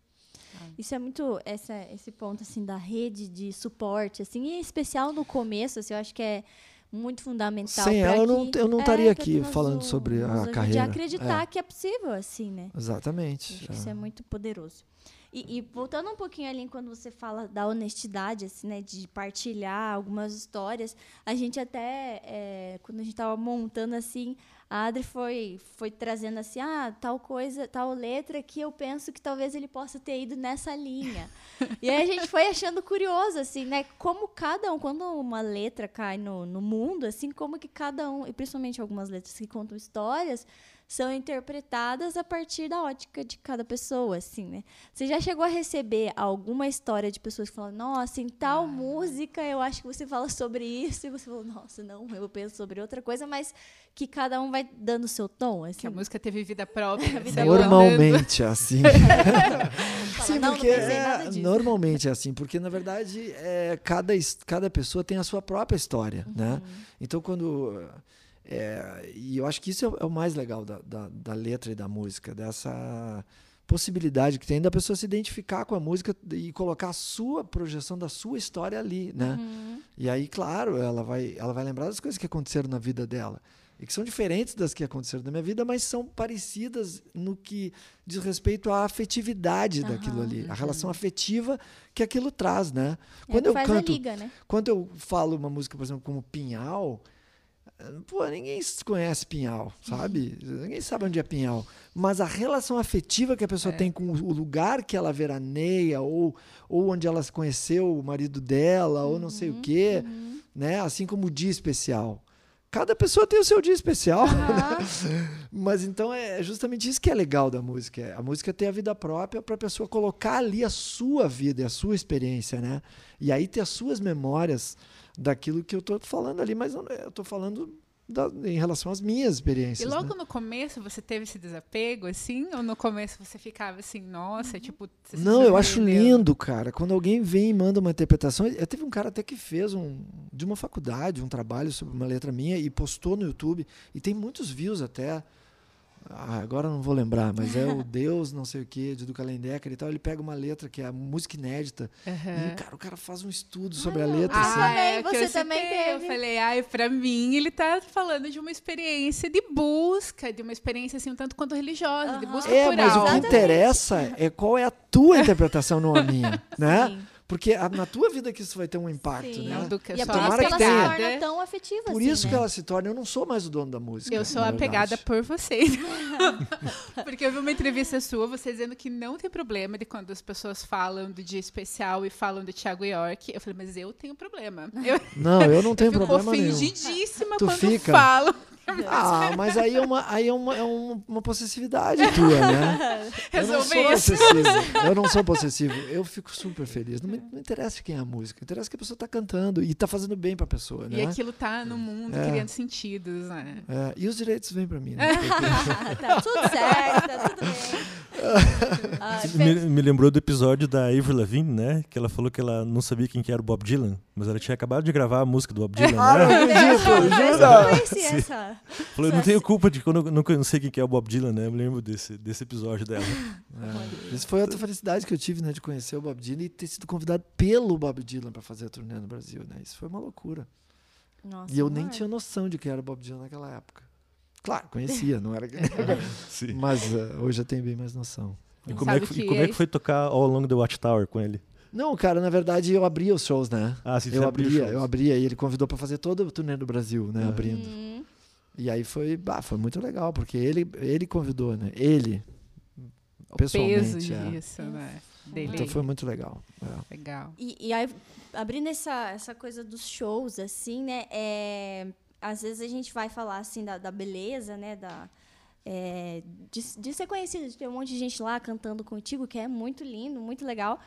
Isso é muito essa, esse ponto assim da rede de suporte, assim, e em especial no começo, assim, eu acho que é muito fundamental. Sem ela, eu não- que- eu não é, estaria pra aqui falando o- sobre a carreira. A acreditar É. que é possível, assim, né? Exatamente. Acho que isso é muito poderoso. E, e voltando um pouquinho ali quando você fala da honestidade, assim, né, de partilhar algumas histórias, a gente até, é, quando a gente estava montando assim, a Adri foi, foi trazendo assim, ah, tal coisa, tal letra que eu penso que talvez ele possa ter ido nessa linha. e aí a gente foi achando curioso, assim, né, como cada um, quando uma letra cai no, no mundo, assim, como que cada um, e principalmente algumas letras que contam histórias, são interpretadas a partir da ótica de cada pessoa, assim, né? Você já chegou a receber alguma história de pessoas que falam, nossa, em tal música eu acho que você fala sobre isso, e você falou, nossa, não, eu penso sobre outra coisa, mas que cada um vai dando o seu tom, assim. Que a música teve vida própria. Vida vai andando. Normalmente é assim. Fala, Sim, não, não porque é, nada disso. normalmente é assim, porque na verdade é, cada, cada pessoa tem a sua própria história, né? Uhum. Então quando é, e eu acho que isso é, o- é o mais legal da, da, da letra e da música, dessa possibilidade que tem da pessoa se identificar com a música e colocar a sua projeção da sua história ali, né? Uhum. E aí, claro, ela vai, ela vai lembrar das coisas que aconteceram na vida dela. E que são diferentes das que aconteceram na minha vida, mas são parecidas no que diz respeito à afetividade daquilo Aham. ali. A relação afetiva que aquilo traz, né? É, Quando eu canto, liga, né? quando eu falo uma música, por exemplo, como Pinhal, pô, ninguém conhece Pinhal, sabe? ninguém sabe onde é Pinhal. Mas a relação afetiva que a pessoa tem com o lugar que ela veraneia, ou, ou onde ela se conheceu o marido dela, ou não sei o quê, né? Assim como o dia especial. Cada pessoa tem o seu dia especial. Ah, Mas então é justamente isso que é legal da música. é A música ter a vida própria para a pessoa colocar ali a sua vida, e a sua experiência, né? E aí ter as suas memórias daquilo que eu tô falando ali, mas eu tô falando da- em relação às minhas E experiências. logo né? no começo você teve esse desapego, assim? Ou no começo você ficava assim, nossa, tipo. você se Não, eu acho lindo, cara. Quando alguém vem e manda uma interpretação. Eu teve um cara até que fez um de uma faculdade, um trabalho sobre uma letra minha e postou no YouTube. E tem muitos views até. Ah, agora eu não vou lembrar, mas é o Deus, não sei o que, de Duca Lendecker e tal. Ele pega uma letra que é a música inédita. E Aham. cara, o cara faz um estudo sobre a letra. Ah, assim. também, é você eu também teve. Eu falei, ai, pra mim, ele tá falando de uma experiência de busca, de uma experiência, assim, um tanto quanto religiosa, de Aham. busca É, por mas o que interessa é qual é a tua interpretação, não a minha, né? Sim. Porque a- na tua vida que isso vai ter um impacto, Sim. né? Eu E é por isso que ela que se torna tão afetiva, Por assim, isso que né? ela se torna. Eu não sou mais o dono da música. Eu sou apegada por vocês. Porque eu vi uma entrevista sua, você dizendo que não tem problema de quando as pessoas falam do dia especial e falam do Thiago York. Eu falei, mas eu tenho problema. Eu Não, eu não tenho fico problema nenhum. ofendidíssima Tu quando fica? falam. Ah, mas aí é uma, aí é uma, é um- uma possessividade tua, né? Eu não sou isso. possessivo. Eu não sou possessivo. Eu fico super feliz. Não me, não interessa quem é a música. Interessa que a pessoa tá cantando e tá fazendo bem pra pessoa, E né? aquilo tá no mundo É. criando sentidos, né? É, e os direitos vêm pra mim, né? tá tudo certo, tá tudo bem. Ah, Me, me lembrou do episódio da Avril Lavigne, né? Que ela falou que ela não sabia quem que era o Bob Dylan, mas ela tinha acabado de gravar a música do Bob Dylan, Ah, não né? acredito, Eu não jura? conhecia essa. Falou, eu não tenho culpa de quando eu não, não sei quem que é o Bob Dylan, né? Eu me lembro desse, desse episódio dela. É. Isso foi outra felicidade que eu tive, né? De conhecer o Bob Dylan e ter sido convidado pelo Bob Dylan pra fazer a turnê no Brasil, né? Isso foi uma loucura. Nossa, E eu nem amor. tinha noção de quem era o Bob Dylan naquela época. Claro, conhecia, não era. Sim. Mas eh, hoje eu tenho bem mais noção. E como, é que, e como é que foi tocar All Along the Watchtower com ele? Não, cara, na verdade eu abria os shows, né? Ah, sim, eu abria, abria, eu abria e ele convidou para fazer todo o turnê do Brasil, né, uhum. abrindo. E aí foi, bah, foi muito legal, porque ele ele convidou, né? Ele o pessoalmente, peso é. disso, é. né? Dele. Então foi muito legal. É. Legal. E, e, aí abrindo essa essa coisa dos shows assim, né? É, às vezes a gente vai falar assim da, da beleza, né, da é, de, de ser conhecido, de ter um monte de gente lá cantando contigo, que é muito lindo, muito legal.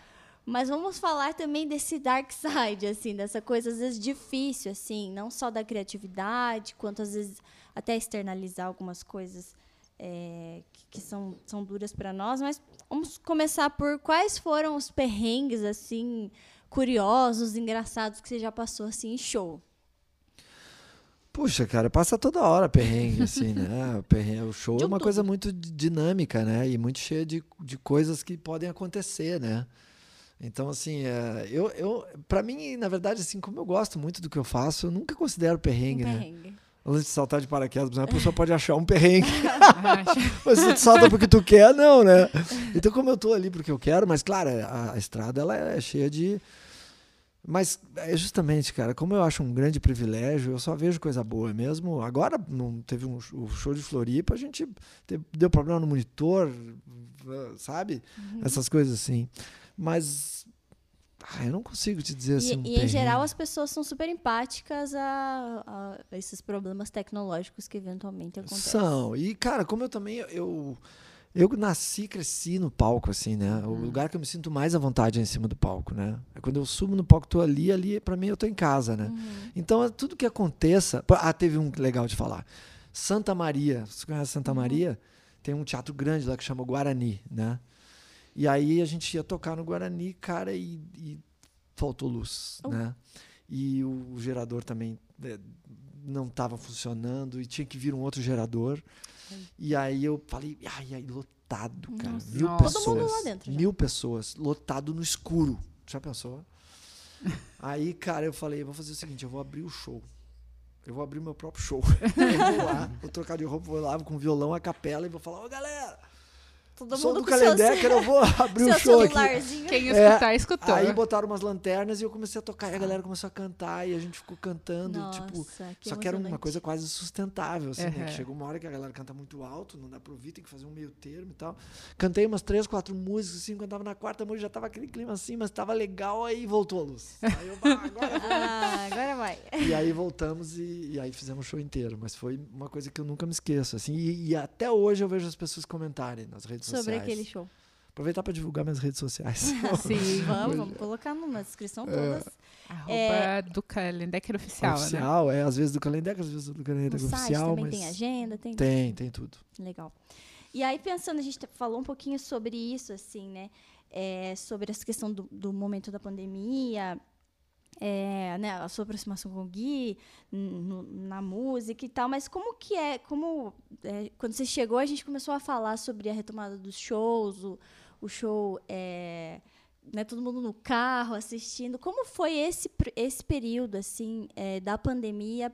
Mas vamos falar também desse dark side, assim, dessa coisa às vezes difícil, assim, não só da criatividade, quanto às vezes até externalizar algumas coisas é, que, que, são, são duras para nós. Mas vamos começar por quais foram os perrengues, assim, curiosos, engraçados que você já passou, assim, em show. Puxa, cara, passa toda hora perrengue, assim, né? O, perrengue, o show é uma coisa muito dinâmica, né? E muito cheia de, de coisas que podem acontecer, né? Então, assim, é, eu, eu para mim, na verdade, assim, como eu gosto muito do que eu faço, eu nunca considero perrengue, um perrengue. né? Antes de saltar de paraquedas, a pessoa pode achar um perrengue. mas se tu salta porque tu quer, não, né? Então, como eu tô ali porque eu quero, mas claro, a, a estrada ela é cheia de. Mas é justamente, cara, como eu acho um grande privilégio, eu só vejo coisa boa mesmo. Agora não teve um o show de Floripa, a gente teve, deu problema no monitor, sabe? Uhum. Essas coisas assim. Mas ah, eu não consigo te dizer assim. E, um e em geral as pessoas são super empáticas a, a, esses problemas tecnológicos que eventualmente acontecem. São. E, cara, como eu também. Eu, eu nasci, cresci no palco, assim, né? O uhum. lugar que eu me sinto mais à vontade é em cima do palco, né? É quando eu subo no palco, tô ali, ali, para mim, eu tô em casa, né? Uhum. Então, é tudo que aconteça. Ah, teve um legal de falar. Santa Maria, você conhece Santa uhum. Maria? Tem um teatro grande lá que chama Guarani, né? E aí a gente ia tocar no Guarani, cara, e, e faltou luz, oh. né? E o, o gerador também é, não estava funcionando e tinha que vir um outro gerador. E aí eu falei, ai, ai, lotado, cara. Nossa. Mil Nossa. pessoas. Dentro. Mil pessoas, lotado no escuro. Já pensou? aí, cara, eu falei, vou fazer o seguinte, eu vou abrir o show. Eu vou abrir meu próprio show. eu vou lá, vou trocar de roupa, vou lá com violão, a capela e vou falar, ô galera, Todo Som mundo do Calendecker, eu vou abrir o show aqui. Quem escutar, é, escutou. Aí botaram umas lanternas e eu comecei a tocar e a galera começou a cantar e a gente ficou cantando, Nossa, tipo, que só que era uma coisa quase sustentável, assim, uhum. né? Que chegou uma hora que a galera canta muito alto, não dá pra ouvir, tem que fazer um meio termo e tal. Cantei umas três, quatro músicas, assim, quando tava na quarta música já tava aquele clima assim, mas tava legal, aí voltou a luz. Aí eu, ah, agora vai. ah, agora vai. E aí voltamos e, e, aí fizemos o show inteiro, mas foi uma coisa que eu nunca me esqueço, assim, e, e até hoje eu vejo as pessoas comentarem nas redes Sobre sociais. Aquele show. Aproveitar para divulgar minhas redes sociais. Sim, vamos, vamos colocar na descrição todas. É, arroba é, do Calendecker Oficial. Né? Oficial, né? é. Às vezes do Calendecker, às vezes do Calendecker Oficial. também mas tem agenda, tem Tem, tem tudo. Legal. E aí, pensando, a gente falou um pouquinho sobre isso, assim, né? É, sobre essa questão do, do momento da pandemia, é, né, a sua aproximação com o Gui, na música e tal, mas como que é, como é, quando você chegou a gente começou a falar sobre a retomada dos shows, o, o show, é, né, todo mundo no carro assistindo. Como foi esse, esse período assim é, da pandemia,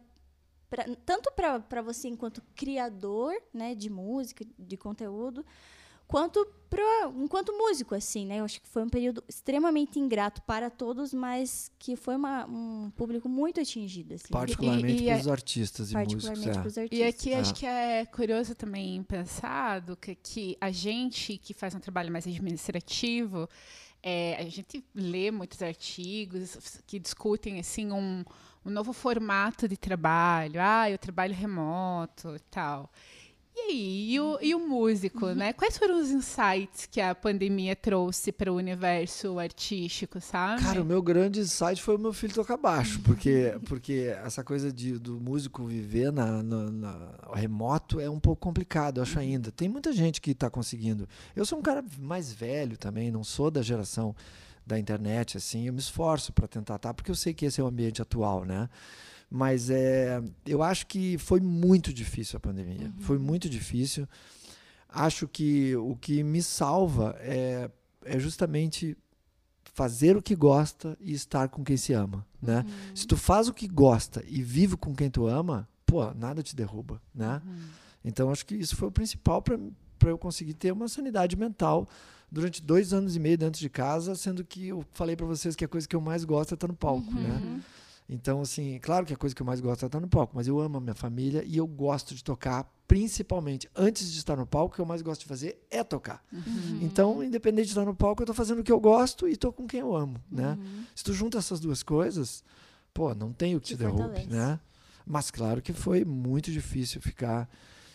pra, tanto para você enquanto criador né, de música, de conteúdo, quanto pra, enquanto músico, assim, né? Eu acho que foi um período extremamente ingrato para todos, mas que foi uma, um público muito atingido. Assim. Particularmente para os artistas e particularmente músicos. É. E aqui acho que é curioso também pensar que, que a gente que faz um trabalho mais administrativo, é, a gente lê muitos artigos que discutem assim um, um novo formato de trabalho, ah, o trabalho remoto e tal. E aí, e o, e o músico, uhum. né? Quais foram os insights que a pandemia trouxe para o universo artístico, sabe? Cara, o meu grande insight foi o meu filho tocar baixo, porque, porque essa coisa de, do músico viver na, na, na remoto é um pouco complicado, eu acho uhum. ainda. Tem muita gente que está conseguindo. Eu sou um cara mais velho também, não sou da geração da internet, assim, eu me esforço para tentar, tá? Porque eu sei que esse é o ambiente atual, né? Mas é, eu acho que foi muito difícil a pandemia. Uhum. Foi muito difícil. Acho que o que me salva é, é justamente fazer o que gosta e estar com quem se ama, né? Uhum. Se tu faz o que gosta e vive com quem tu ama, pô, nada te derruba, né? Uhum. Então acho que isso foi o principal para eu conseguir ter uma sanidade mental durante dois anos e meio dentro de casa, sendo que eu falei para vocês que a coisa que eu mais gosto é estar no palco, né? Então, assim, claro que a coisa que eu mais gosto é estar no palco, mas eu amo a minha família e eu gosto de tocar, principalmente antes de estar no palco, o que eu mais gosto de fazer é tocar. Uhum. Então, independente de estar no palco, eu estou fazendo o que eu gosto e estou com quem eu amo, né? Uhum. Se tu junta essas duas coisas, pô, não tem o que Te te derrube, né? Mas claro que foi muito difícil ficar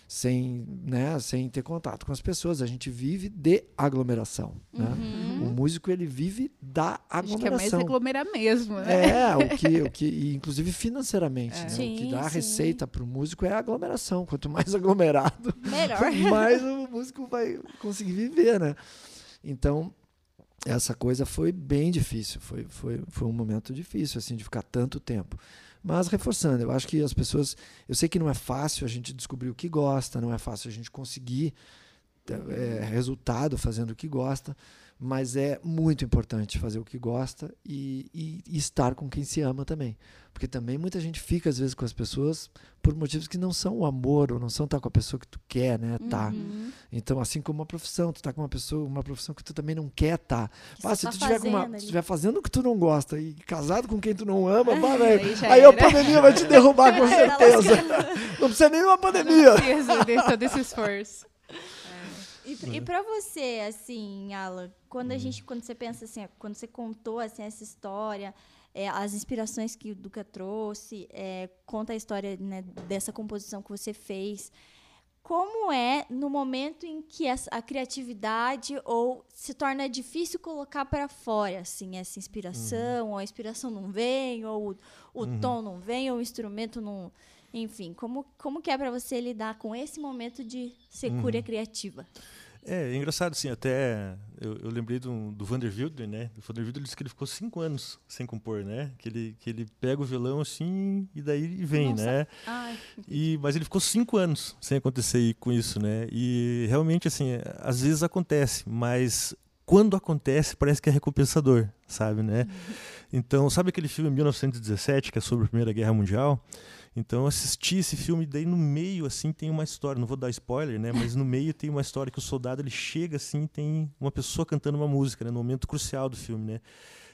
sem, né, sem ter contato com as pessoas. A gente vive de aglomeração, né? Uhum. O músico ele vive da Acho que é mais aglomeração. aglomerar mesmo, né? É, o que, o que, e inclusive financeiramente, É. né? o Sim, que dá sim. receita para o músico é a aglomeração. Quanto mais aglomerado, Melhor. mais o músico vai conseguir viver, né? Então, essa coisa foi bem difícil, foi, foi, foi um momento difícil, assim, de ficar tanto tempo. Mas reforçando, eu acho que as pessoas. Eu sei que não é fácil a gente descobrir o que gosta, não é fácil a gente conseguir é, resultado fazendo o que gosta, mas é muito importante fazer o que gosta e, e- e estar com quem se ama também. Porque também muita gente fica, às vezes, com as pessoas por motivos que não são o amor, ou não são estar com a pessoa que tu quer, né? Tá. Uhum. Então, assim como uma profissão, tu tá com uma pessoa, uma profissão que tu também não quer Bah, você se tá tu tiver com uma, fazendo estiver fazendo o que tu não gosta e casado com quem tu não ama, bah, Aí velho, já aí a pandemia vai te derrubar com Tá certeza. Não precisa nem uma pandemia. Precisa de todo esse esforço. E, e para você, assim, Alan, quando a gente, quando você pensa assim, quando você contou assim essa história, é, as inspirações que o Duca trouxe, é, conta a história né, dessa composição que você fez. Como é no momento em que essa- a criatividade ou se torna difícil colocar para fora, assim, essa inspiração, ou a inspiração não vem, ou o, o tom não vem, ou o instrumento não, enfim, como como que é para você lidar com esse momento de secura criativa? É, é engraçado, assim, até eu, eu lembrei do, do Vander Wilder, né? O Vander Wilder disse que ele ficou cinco anos sem compor, né? Que ele, que ele pega o violão assim e daí vem, Nossa. né? Ai, E, mas ele ficou cinco anos sem acontecer com isso, né? E realmente, assim, às vezes acontece, mas quando acontece, parece que é recompensador, sabe, né? Então, sabe aquele filme 1917, que é sobre a Primeira Guerra Mundial? Então, assisti esse filme, daí no meio, assim, tem uma história, não vou dar spoiler, né? Mas no meio tem uma história que o soldado, ele chega, assim, e tem uma pessoa cantando uma música, né? No momento crucial do filme, né?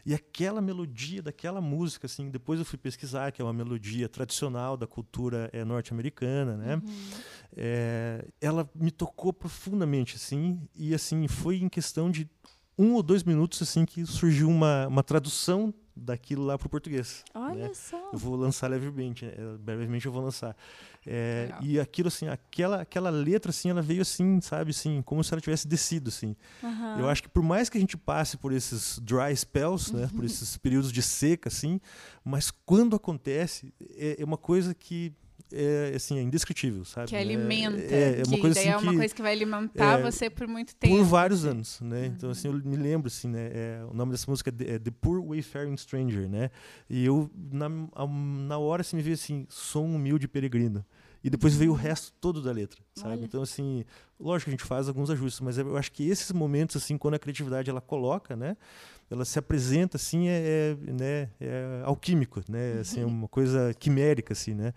E aquela melodia daquela música, assim, depois eu fui pesquisar, que é uma melodia tradicional da cultura eh, norte-americana, né? É, ela me tocou profundamente, assim, e assim, foi em questão de um ou dois minutos, assim, que surgiu uma, uma tradução daquilo lá para o português. olha né? só. Eu vou lançar levemente, eh, brevemente eu vou lançar. É, e aquilo, assim, aquela, aquela letra, assim, ela veio assim, sabe, assim, como se ela tivesse descido, assim. Aham. Eu acho que por mais que a gente passe por esses dry spells, né, por esses períodos de seca, assim, mas quando acontece, é, é uma coisa que é, assim, é indescritível, sabe? Que É- alimenta. É, é uma que coisa assim é uma que coisa que vai alimentar é, você por muito tempo. por vários anos, né? Então assim, eu me lembro assim, né? é, o nome dessa música é The, é Poor Wayfaring Stranger, né? E eu na, na hora assim me veio assim, sou um humilde peregrino. E depois veio o resto todo da letra, sabe? Olha. Então assim, lógico que a gente faz alguns ajustes, mas eu acho que esses momentos assim, quando a criatividade ela coloca, né? Ela se apresenta assim, é, é, né, é alquímico, né? Assim, é uma coisa quimérica assim, né?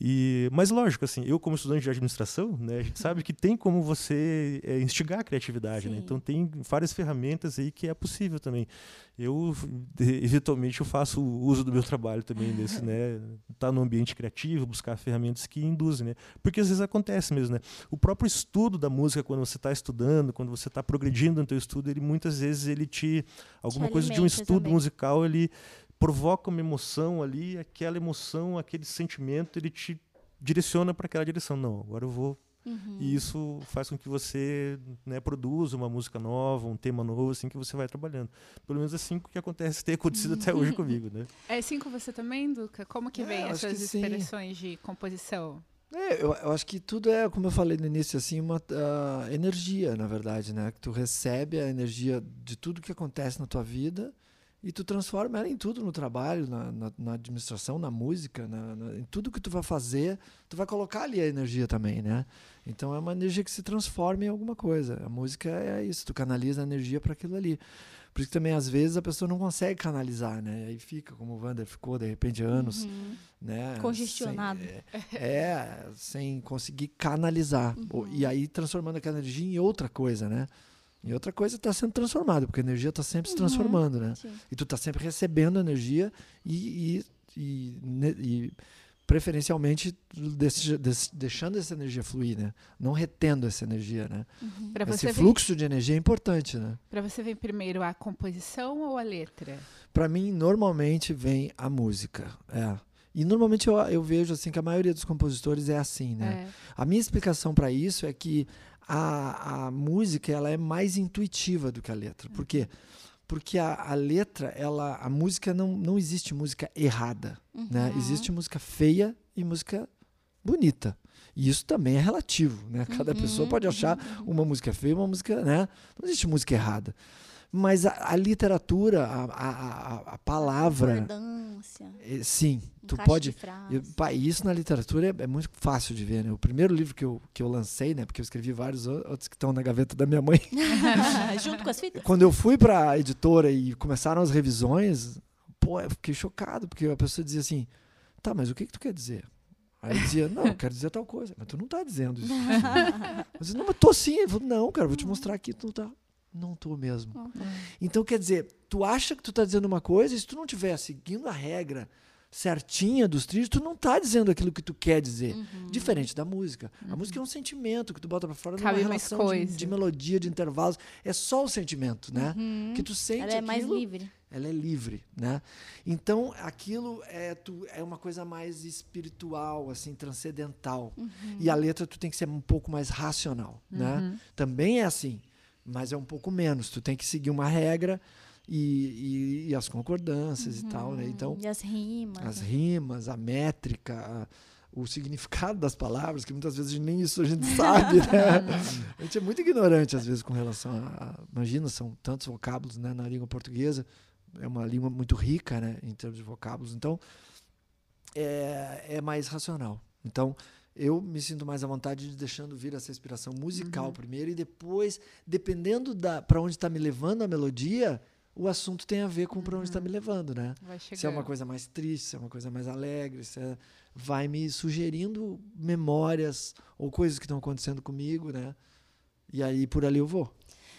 E, mas lógico, assim, eu como estudante de administração, né, a gente sabe que tem como você é, instigar a criatividade, né? Então tem várias ferramentas aí que é possível também. Eu eventualmente eu faço o uso do meu trabalho também desse, né? Tá no ambiente criativo, buscar ferramentas que induzem, né? Porque às vezes acontece mesmo, né? O próprio estudo da música quando você está estudando, quando você está progredindo no teu estudo, ele muitas vezes ele te alguma coisa de um estudo também. musical, ele provoca uma emoção ali, aquela emoção, aquele sentimento, ele te direciona para aquela direção. Não, agora eu vou. Uhum. E isso faz com que você né, produza uma música nova, um tema novo, assim que você vai trabalhando. Pelo menos assim que acontece, tem acontecido até hoje comigo, né? É assim com você também, Duca? Como que É, vem essas inspirações de composição? É, eu, eu acho que tudo é, como eu falei no início, assim, uma ah, energia, na verdade, né? Que tu recebe a energia de tudo que acontece na tua vida e tu transforma ela em tudo no trabalho, na, na- na administração, na música, na- na- em tudo que tu vai fazer, tu vai colocar ali a energia também, né? Então é uma energia que se transforma em alguma coisa. A música é isso, tu canaliza a energia para aquilo ali. Por isso que também, às vezes, a pessoa não consegue canalizar, né? Aí fica, como o Wander ficou, de repente, anos, Uhum. né? Congestionado. Sem, é, é, sem conseguir canalizar. Uhum. E aí transformando aquela energia em outra coisa, né? Em outra coisa está sendo transformada, porque a energia está sempre se Uhum. transformando, né? Sim. E tu está sempre recebendo energia e, e, e, e preferencialmente desse- desse- deixando essa energia fluir, né? Não retendo essa energia, né? Uhum. Para Esse você, vem, fluxo de energia é importante, né? pra você vem primeiro a composição ou a letra? Para mim, normalmente vem a música. É. E normalmente eu, eu vejo assim que a maioria dos compositores é assim, né? É. A minha explicação para isso é que a, a música ela é mais intuitiva do que a letra. Por quê? Porque a, a letra, ela, a música não, não existe música errada, né? Uhum. Existe música feia e música bonita. E isso também é relativo, né? Cada Uhum, pessoa pode achar uhum, uma música feia, uma música, né? Não existe música errada. Mas a, a literatura, a, a, a, palavra, Concordância, eh, sim, tu encaixe pode de frase. e, pá, e isso na literatura é, é muito fácil de ver, né? O primeiro livro que eu, que eu lancei, né? Porque eu escrevi vários outros que estão na gaveta da minha mãe. Junto com as fitas? Quando eu fui para a editora e começaram as revisões, pô, eu fiquei chocado, porque a pessoa dizia assim, tá, mas o que, que tu quer dizer? Aí eu dizia, não, eu quero dizer tal coisa. Mas tu não tá dizendo isso. Eu dizia, não, mas tô sim. Ele falou, não, cara, vou te mostrar aqui, tu não tá. Não tô mesmo. Então, quer dizer, tu acha que tu tá dizendo uma coisa, e se tu não estiver seguindo a regra certinha dos trilhos, tu não tá dizendo aquilo que tu quer dizer. Uhum. Diferente da música. A música é um sentimento que tu bota pra fora numa Cabe mais relação de, coisa. de melodia, de intervalos. É só o sentimento, né? Uhum. Que tu sente Ela é mais aquilo, livre. ela é livre, né? Então, aquilo é, tu, é uma coisa mais espiritual, assim, transcendental. Uhum. E a letra tu tem que ser um pouco mais racional, né? Uhum. Também é assim, mas é um pouco menos. Tu tem que seguir uma regra e, e- e as concordâncias e tal, né? Então, E as rimas. as rimas, a métrica, a- o significado das palavras, que muitas vezes nem isso a gente sabe, né? A gente é muito ignorante, às vezes, com relação a. a- imagina, são tantos vocábulos né, na língua portuguesa, é uma língua muito rica, né, em termos de vocábulos. Então, é, é mais racional. Então, eu me sinto mais à vontade de deixando vir essa inspiração musical primeiro e depois, dependendo da para onde está me levando a melodia, o assunto tem a ver com para onde está me levando, né? Se é uma coisa mais triste, se é uma coisa mais alegre, se é- vai me sugerindo memórias ou coisas que estão acontecendo comigo, né? E aí por ali eu vou.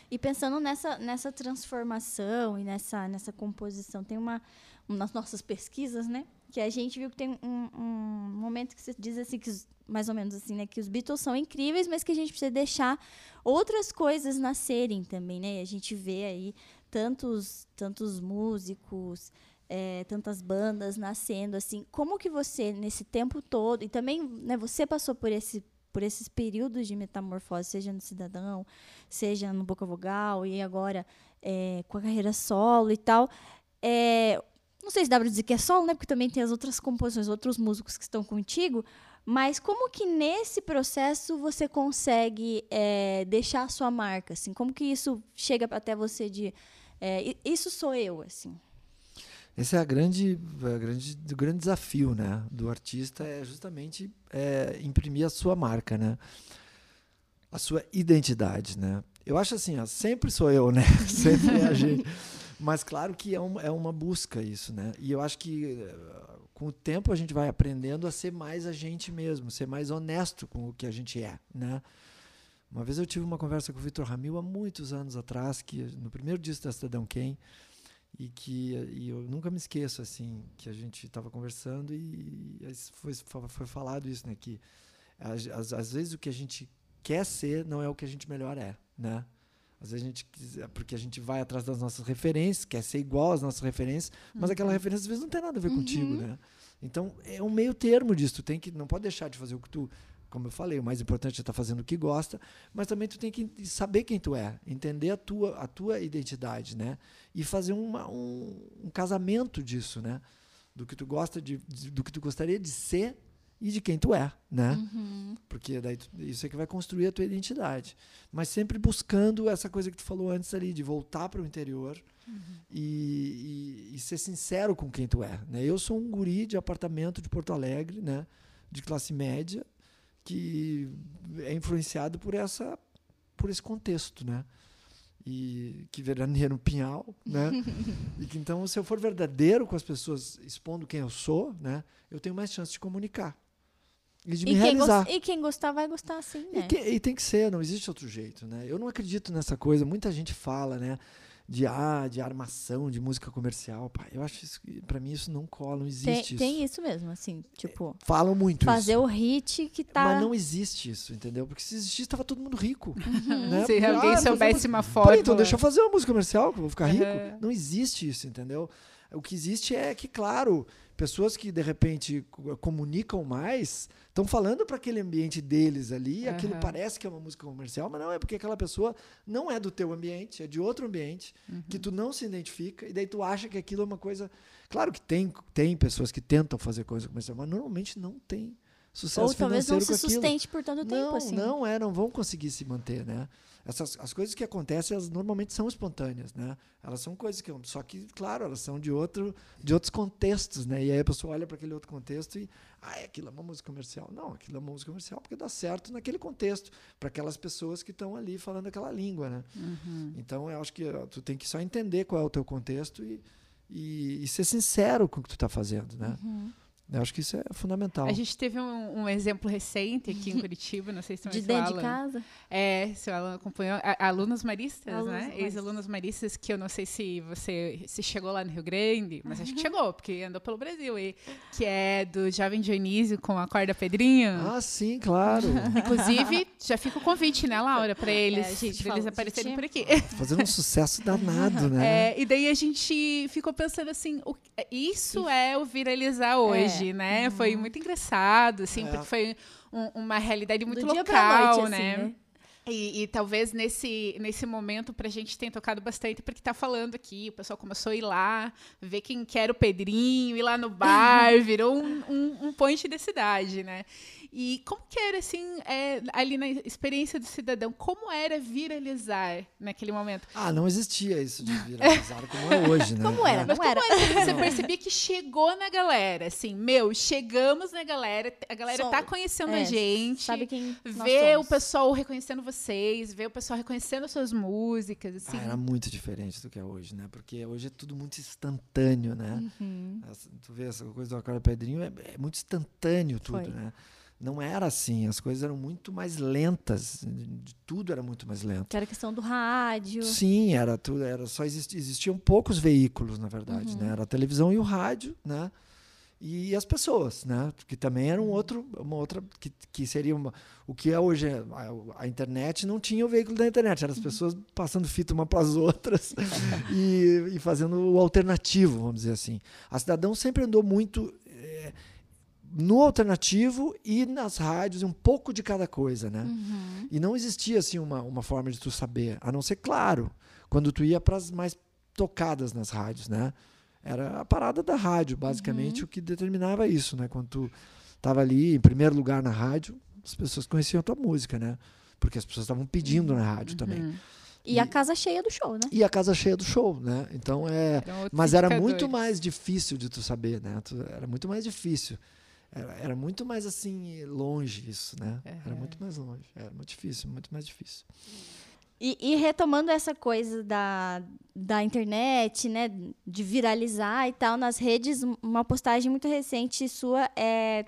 E pensando nessa, nessa transformação e nessa, nessa composição, tem uma, um, nas nossas pesquisas, né? Que a gente viu que tem um, um momento que você diz assim, que os- mais ou menos assim, né? Que os Beatles são incríveis, mas que a gente precisa deixar outras coisas nascerem também, né? E a gente vê aí tantos, tantos músicos, é, tantas bandas nascendo, assim. Como que você, nesse tempo todo, e também, né, você passou por esse por esses períodos de metamorfose, seja no Cidadão, seja no Boca Vogal e agora é, com a carreira solo e tal. É, não sei se dá pra dizer que é solo, né? Porque também tem as outras composições, outros músicos que estão contigo. Mas como que nesse processo você consegue é, deixar a sua marca, assim? Como que isso chega até você de é, "I- isso sou eu, assim? Esse é a grande, a grande, o grande desafio, né, do artista é justamente é, imprimir a sua marca, né, a sua identidade, né. Eu acho assim, ó, sempre sou eu, né, sempre é a gente. Mas claro que é uma, é uma busca isso, né. E eu acho que eh, com o tempo a gente vai aprendendo a ser mais a gente mesmo, ser mais honesto com o que a gente é, né. Uma vez eu tive uma conversa com o Vitor Ramil há muitos anos atrás, que no primeiro disco da Cidadão Quem, e que e eu nunca me esqueço assim que a gente estava conversando e, aí foi, foi falado isso né que às- às vezes o que a gente quer ser não é o que a gente melhor é né às vezes a gente quis- é porque a gente vai atrás das nossas referências quer ser igual às nossas referências mas aquela referência às vezes não tem nada a ver contigo né então é um meio termo disso tu tem que não pode deixar de fazer o que tu como eu falei, o mais importante é estar fazendo o que gosta, mas também tu tem que saber quem tu é, entender a tua, a tua identidade, né? E fazer uma, um, um casamento disso, né? Do que tu gosta de, de- do que tu gostaria de ser e de quem tu é, né? Uhum. Porque daí tu- isso é que vai construir a tua identidade. Mas sempre buscando essa coisa que tu falou antes ali, de voltar para o interior e, e- e ser sincero com quem tu é. Né? Eu sou um guri de apartamento de Porto Alegre, né? de classe média, que é influenciado por essa por esse contexto, né? e que veraneia no pinhal, né? e que então, se eu for verdadeiro com as pessoas, expondo quem eu sou, né? Eu tenho mais chance de comunicar e de E me realizar. e quem gostar vai gostar sim, E, né? que- e tem que ser, não existe outro jeito, né? Eu não acredito nessa coisa. Muita gente fala, né? De ah, de armação, de música comercial. Pá, eu acho isso, para mim isso não cola, não Tem, existe isso. tem isso mesmo, assim, tipo, Falam muito fazer isso. o hit que tá. Mas não existe isso, entendeu? Porque se existisse, estava todo mundo rico. né? Se Porque, alguém ah, soubesse uma. Pô, então deixa eu fazer uma música comercial que eu vou ficar rico. Aham. Não existe isso, entendeu? O que existe é que, claro, pessoas que de repente co- comunicam mais estão falando para aquele ambiente deles ali, e aquilo parece que é uma música comercial, mas não é porque aquela pessoa não é do teu ambiente, é de outro ambiente, Uhum. que tu não se identifica, e daí tu acha que aquilo é uma coisa. Claro que tem, tem pessoas que tentam fazer coisa comercial, mas normalmente não tem sucesso Ou talvez não se sustente por tanto tempo, Não, assim. não é, não vão conseguir se manter, né? Essas, as coisas que acontecem, elas normalmente são espontâneas, né? Elas são coisas que, só que, claro, elas são de outro, de outros contextos, né? E aí a pessoa olha para aquele outro contexto e, ah, aquilo é uma música comercial. Não, aquilo é uma música comercial porque dá certo naquele contexto para aquelas pessoas que estão ali falando aquela língua, né? Uhum. Então, eu acho que tu tem que só entender qual é o teu contexto e, e, e ser sincero com o que tu está fazendo, né? Uhum. Eu acho que isso é fundamental. A gente teve um, um exemplo recente aqui em Curitiba, não sei se De mais dentro de Alan- casa. É, se ela acompanhou. a- Alunos maristas, Alunos né? maristas. Ex-alunos maristas, que eu não sei se você se chegou lá no Rio Grande, mas acho que chegou, porque andou pelo Brasil. E, que é do Jovem Dionísio com a corda Pedrinho. Ah, sim, claro. Inclusive, já fica o convite, né, Laura, para eles, É, gente pra eles aparecerem por aqui. Fazendo um sucesso danado, né? É, e daí a gente ficou pensando assim, o- isso é o viralizar hoje, né? Foi muito engraçado, assim, É. porque foi um- uma realidade muito Do local, noite, assim, né? né? E, e talvez nesse, nesse momento pra gente tenha tocado bastante, porque tá falando aqui, o pessoal começou a ir lá, ver quem quer o Pedrinho, ir lá no bar, virou um, um, um point da cidade, né? E como que era, assim, é, ali na experiência do cidadão, como era viralizar naquele momento? Ah, não existia isso de viralizar como é hoje, né? Como era? É. Mas era. como que você percebia que chegou na galera? Assim, meu, chegamos na galera, a galera Som- tá conhecendo é, a gente. Sabe quem Vê o pessoal reconhecendo vocês, vê o pessoal reconhecendo as suas músicas, assim. Ah, era muito diferente do que é hoje, né? Porque hoje é tudo muito instantâneo, né? Uhum. Essa- Tu vê essa coisa do Acorda Pedrinho, é, é muito instantâneo tudo, Foi. né? Não era assim, as coisas eram muito mais lentas, tudo era muito mais lento. Que era questão do rádio. Sim, era tudo, era só existi- existiam poucos veículos, na verdade, Uhum. né? Era a televisão e o rádio, né? E as pessoas, né? Que também era um outro, uma outra que, que seria uma, o que é hoje a, a internet não tinha o veículo da internet, eram as pessoas passando fita uma para as outras e, e fazendo o alternativo, vamos dizer assim. A Cidadão sempre andou muito no alternativo e nas rádios, um pouco de cada coisa, né? Uhum. E não existia assim uma, uma forma de tu saber, a não ser claro, quando tu ia para as mais tocadas nas rádios, né? Era a parada da rádio, basicamente, o que determinava isso, né? Quando tu estava ali em primeiro lugar na rádio, as pessoas conheciam a tua música, né? Porque as pessoas estavam pedindo na rádio também. Uhum. E a casa cheia do show, né? E a casa cheia do show, né? Então é, outros mas era muito mais difícil de tu saber, né? Tu- era muito mais difícil. Era, era muito mais assim longe isso, né? Era Uhum. muito mais longe. Era muito difícil, muito mais difícil. E, e retomando essa coisa da, da internet, né, de viralizar e tal nas redes, um- uma postagem muito recente sua é,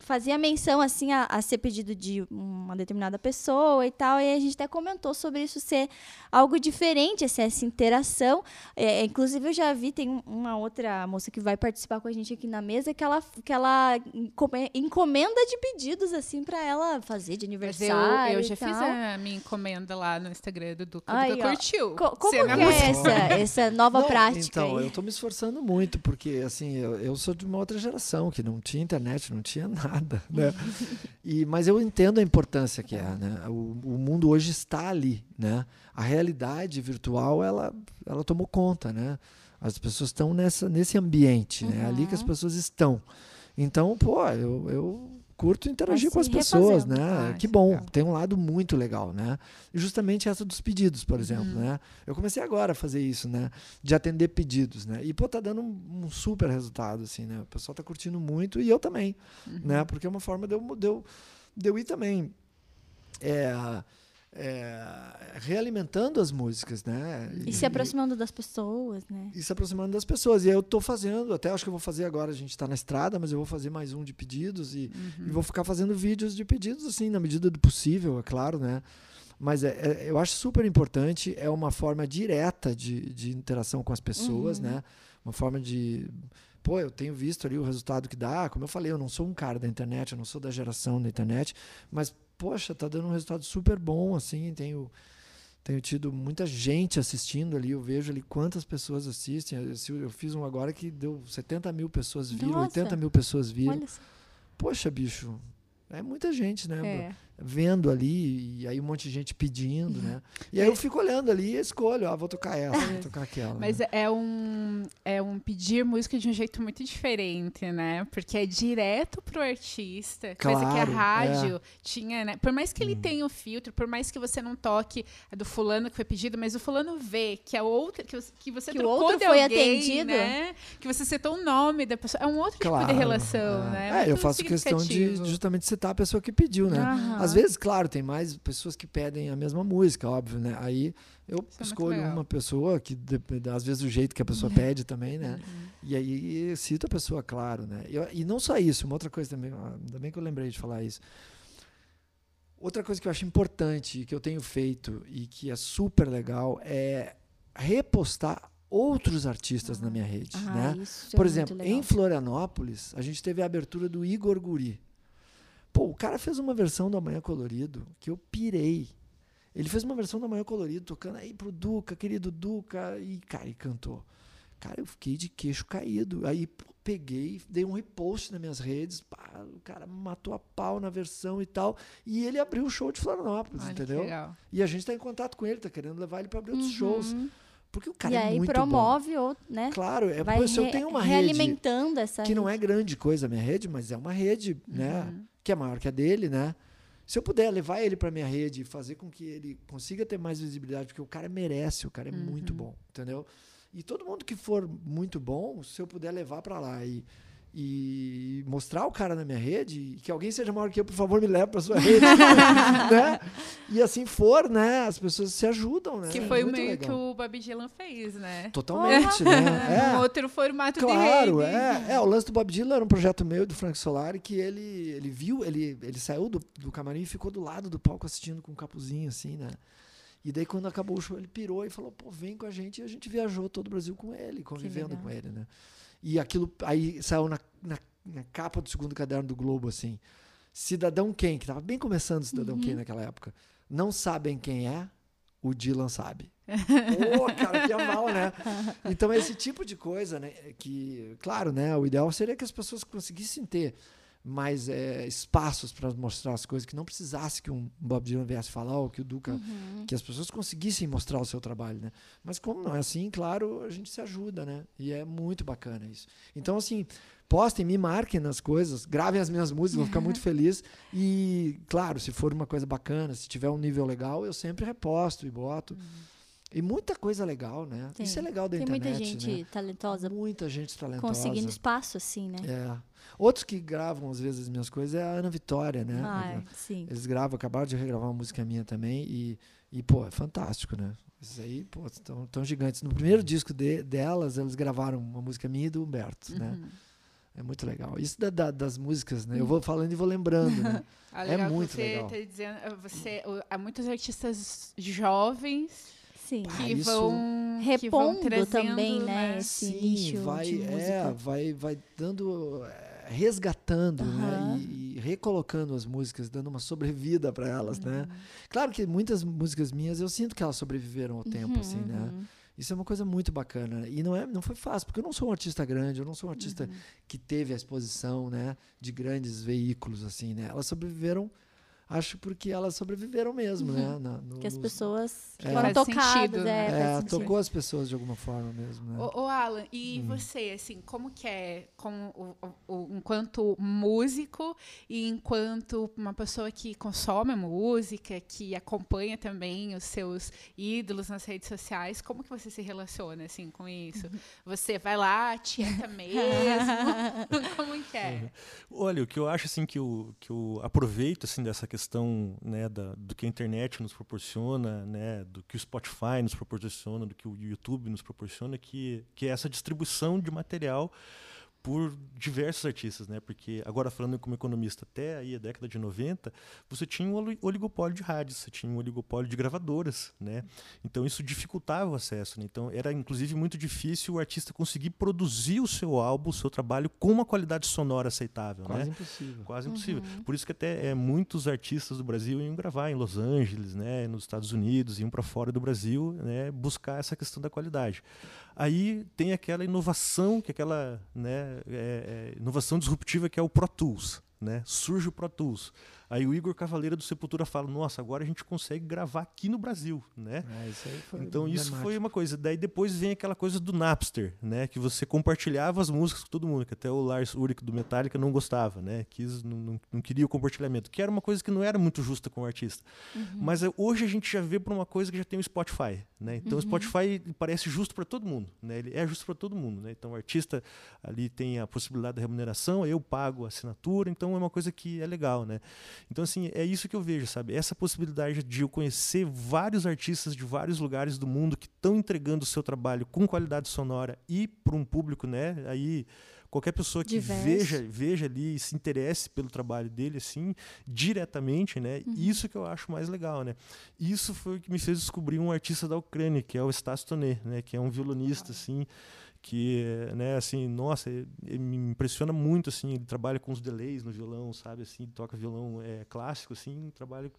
fazia menção assim a, a ser pedido de uma determinada pessoa e tal, e a gente até comentou sobre isso ser algo diferente, essa, essa interação. É, inclusive eu já vi tem um- uma outra moça que vai participar com a gente aqui na mesa que ela que ela encome- encomenda de pedidos assim para ela fazer de aniversário. eu, eu e já fiz a minha encomenda lá no Instagram do Duca. O Duca ó. curtiu. Co- como é essa, essa nova Não, prática Então, aí? eu estou me esforçando muito, porque assim, eu, eu sou de uma outra geração que não tinha internet, não tinha nada, né? E, mas eu entendo a importância que é, né? O, o mundo hoje está ali, né? A realidade virtual, ela, ela tomou conta, né? As pessoas estão nessa, nesse ambiente, né? É ali que as Uhum. pessoas estão. Então, pô, eu, eu curto interagir com as pessoas, né? Ah, que bom, legal. tem um lado muito legal, né? E justamente essa dos pedidos, por exemplo, Uhum. né? Eu comecei agora a fazer isso, né? De atender pedidos, né? E, pô, tá dando um, um super resultado, assim, né? O pessoal tá curtindo muito e eu também, Uhum. né? Porque é uma forma de eu, de eu, de eu ir também é, é, realimentando as músicas, né? E, e se aproximando das pessoas, né? E se aproximando das pessoas. E eu estou fazendo, até acho que eu vou fazer agora, a gente está na estrada, mas eu vou fazer mais um de pedidos e, uhum. e, vou ficar fazendo vídeos de pedidos, assim, na medida do possível, é claro, né? Mas é, é, eu acho super importante, é uma forma direta de, de interação com as pessoas, uhum. né? Uma forma de pô, eu tenho visto ali o resultado que dá. Como eu falei, eu não sou um cara da internet, eu não sou da geração da internet, mas poxa, tá dando um resultado super bom, assim, tenho tenho tido muita gente assistindo ali, eu vejo ali quantas pessoas assistem. Eu, fiz um agora que deu 70 mil pessoas viram, Nossa. 80 mil pessoas viram. Poxa, bicho, é muita gente, né? É vendo ali, e aí um monte de gente pedindo, né? E aí eu fico olhando ali e escolho, ah, vou tocar essa, vou tocar aquela. Mas né? é, um, é um pedir música de um jeito muito diferente, né? Porque é direto pro artista, claro, coisa que a rádio é. tinha, né? Por mais que ele hum. tenha o filtro, por mais que você não toque a do fulano que foi pedido, mas o fulano vê que a outra, que você, que você que trocou o outro foi alguém, atendido, né? Que você citou o nome da pessoa, é um outro claro, tipo de relação, é. né? É, eu faço questão de justamente citar a pessoa que pediu, né? Às vezes, claro, tem mais pessoas que pedem a mesma música, óbvio, né? Aí eu Isso é escolho é uma pessoa que, às vezes, o jeito que a pessoa pede também, né? Uhum. E aí cito a pessoa, claro, né? E, e não só isso, uma outra coisa também, ainda bem que eu lembrei de falar isso. Outra coisa que eu acho importante, que eu tenho feito e que é super legal, é repostar outros artistas ah, na minha rede. Ah, né? É Por exemplo, em Florianópolis, a gente teve a abertura do Igor Guri. Pô, o cara fez uma versão do Amanhã Colorido que eu pirei. Ele fez uma versão do Amanhã Colorido, tocando aí pro Duca, querido Duca, e, cara, e cantou. Cara, eu fiquei de queixo caído. Aí peguei, dei um repost nas minhas redes, pá, o cara matou a pau na versão e tal. E ele abriu o show de Florianópolis, Olha, entendeu? E a gente tá em contato com ele, tá querendo levar ele para abrir outros uhum. shows. Porque o cara e é aí muito promove, bom. né? Claro, é Vai se eu tenho uma realimentando rede essa que rede. não é grande coisa a minha rede, mas é uma rede, né? uhum. né? Que é maior que a dele, né? Se eu puder levar ele para minha rede e fazer com que ele consiga ter mais visibilidade, porque o cara merece, o cara é uhum. muito bom, entendeu? E todo mundo que for muito bom, se eu puder levar para lá e e mostrar o cara na minha rede, que alguém seja maior que eu, por favor, me leve para sua rede, né? E assim for, né? As pessoas se ajudam, né? Que foi o meio legal. que o Babi Dylan fez, né? Totalmente, né? É. Um outro formato claro, de rede. é. É, o lance do Bob Dylan era um projeto meu do Frank Solari que ele, ele viu, ele, ele saiu do, do camarim e ficou do lado do palco assistindo com um capuzinho, assim, né? E daí, quando acabou o show, ele pirou e falou, pô, vem com a gente. E a gente viajou todo o Brasil com ele, convivendo com ele, né? E aquilo aí saiu na, na, na, capa do segundo caderno do Globo, assim. Cidadão quem, que estava bem começando Cidadão uhum. quem naquela época. Não sabem quem é, o Dylan sabe. Pô, cara, que aval, né? Então, esse tipo de coisa, né? Que, claro, né? O ideal seria que as pessoas conseguissem ter mais é, espaços para mostrar as coisas, que não precisasse que um Bob Dylan viesse falar, ou que o Duca, uhum. que as pessoas conseguissem mostrar o seu trabalho, né? Mas como não é assim, claro, a gente se ajuda, né? E é muito bacana isso. Então, assim, postem, me marquem nas coisas, gravem as minhas músicas, vou ficar muito feliz. E, claro, se for uma coisa bacana, se tiver um nível legal, eu sempre reposto e boto. Uhum. E muita coisa legal, né? Tem. Isso é legal da Tem internet. Tem muita gente né? talentosa. Muita gente talentosa. Conseguindo espaço, assim, né? É. Outros que gravam, às vezes, as minhas coisas é a Ana Vitória, né? Ah, sim. Eles gravam, acabaram de regravar uma música minha também. E, e pô, é fantástico, né? Esses aí, pô, estão tão gigantes. No primeiro disco de, delas, eles gravaram uma música minha e do Humberto, né? uhum. né? É muito legal. Isso da, da, das músicas, né? Eu vou falando e vou lembrando, né? ah, é muito você legal. Tá dizendo, você, há muitos artistas jovens Sim. Que, ah, vão, repondo que vão também, né? né? Esse Sim, nicho vai, de é, vai, vai dando, é, resgatando, uhum. né? E, e, recolocando as músicas, dando uma sobrevida para elas, né? uhum. né? Claro que muitas músicas minhas eu sinto que elas sobreviveram ao tempo, uhum, assim, né? uhum. Isso é uma coisa muito bacana. E não, é, não foi fácil, porque eu não sou um artista grande, eu não sou um artista uhum. que teve a exposição né, de grandes veículos, assim, né? Elas sobreviveram acho porque elas sobreviveram mesmo, né? uhum. né? No, que as nos... pessoas é. foram tocadas, sentido, né? é, é tocou as pessoas de alguma forma mesmo, né? O, o Alan, e hum. você, assim, como que é, como, o, o, enquanto músico e enquanto uma pessoa que consome música, que acompanha também os seus ídolos nas redes sociais, como que você se relaciona, assim, com isso? Uhum. Você vai lá, tieta mesmo? como que é? Olha, o que eu acho, assim, que eu, que eu aproveito, assim, dessa questão questão né, da, do que a internet nos proporciona, né, do que o Spotify nos proporciona, do que o YouTube nos proporciona, que, que é essa distribuição de material por diversos artistas, né? Porque agora falando como economista, até aí a década de 90, você tinha um oligopólio de rádios, você tinha um oligopólio de gravadoras, né? Então isso dificultava o acesso, né? Então era inclusive muito difícil o artista conseguir produzir o seu álbum, o seu trabalho com uma qualidade sonora aceitável, Quase né? impossível. Quase impossível. Uhum. Por isso que até é, muitos artistas do Brasil iam gravar em Los Angeles, né, nos Estados Unidos, iam para fora do Brasil, né, buscar essa questão da qualidade. Aí tem aquela inovação, que aquela né, é, é, inovação disruptiva que é o Pro Tools. Né? Surge o Pro Tools. Aí o Igor Cavaleira do Sepultura fala: Nossa, agora a gente consegue gravar aqui no Brasil, né? É, isso então isso foi uma coisa. Daí depois vem aquela coisa do Napster, né? Que você compartilhava as músicas com todo mundo, que até o Lars Ulrich do Metallica não gostava, né? Quis, não, não, não queria o compartilhamento, que era uma coisa que não era muito justa com o artista. Uhum. Mas é, hoje a gente já vê por uma coisa que já tem o Spotify, né? Então uhum. o Spotify parece justo para todo mundo, né? Ele é justo para todo mundo, né? Então o artista ali tem a possibilidade da remuneração, eu pago a assinatura, então é uma coisa que é legal, né? Então, assim, é isso que eu vejo, sabe? Essa possibilidade de eu conhecer vários artistas de vários lugares do mundo que estão entregando o seu trabalho com qualidade sonora e para um público, né? Aí qualquer pessoa que Diverso. veja veja ali e se interesse pelo trabalho dele assim diretamente né uhum. isso que eu acho mais legal né isso foi o que me fez descobrir um artista da Ucrânia que é o Stas Toné né que é um violonista assim que né assim nossa me impressiona muito assim ele trabalha com os delays no violão sabe assim toca violão é clássico assim trabalha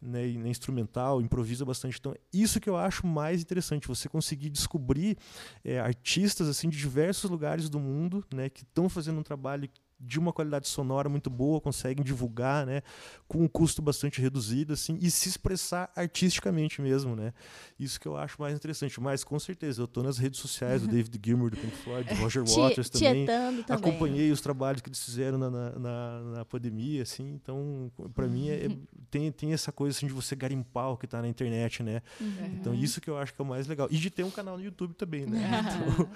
né, né, instrumental improvisa bastante. Então isso que eu acho mais interessante você conseguir descobrir é, artistas assim de diversos lugares do mundo né que estão fazendo um trabalho de uma qualidade sonora muito boa, conseguem divulgar, né, com um custo bastante reduzido, assim, e se expressar artisticamente mesmo, né? Isso que eu acho mais interessante. Mas com certeza, eu estou nas redes sociais do David Gilmour, do Pink Floyd, do Roger Waters também. também. Acompanhei os trabalhos que eles fizeram na, na, na pandemia, assim. Então, para mim, é, é, tem, tem essa coisa assim de você garimpar o que está na internet, né? Uhum. Então, isso que eu acho que é o mais legal. E de ter um canal no YouTube também, né?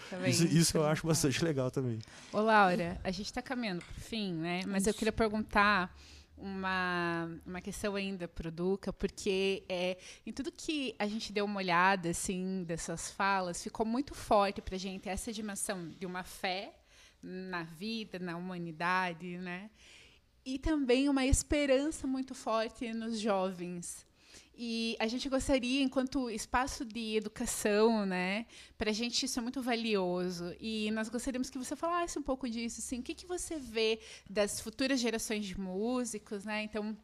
Então, isso, isso eu acho bastante legal também. Ô, Laura, a gente está caminhando caminhando para o fim, né? Mas Isso. eu queria perguntar uma, uma questão ainda para o Duca, porque é, em tudo que a gente deu uma olhada assim dessas falas, ficou muito forte para a gente essa dimensão de uma fé na vida, na humanidade, né? E também uma esperança muito forte nos jovens. E a gente gostaria, enquanto espaço de educação, né, para a gente isso é muito valioso. E nós gostaríamos que você falasse um pouco disso, assim, o que, que você vê das futuras gerações de músicos, né? Então,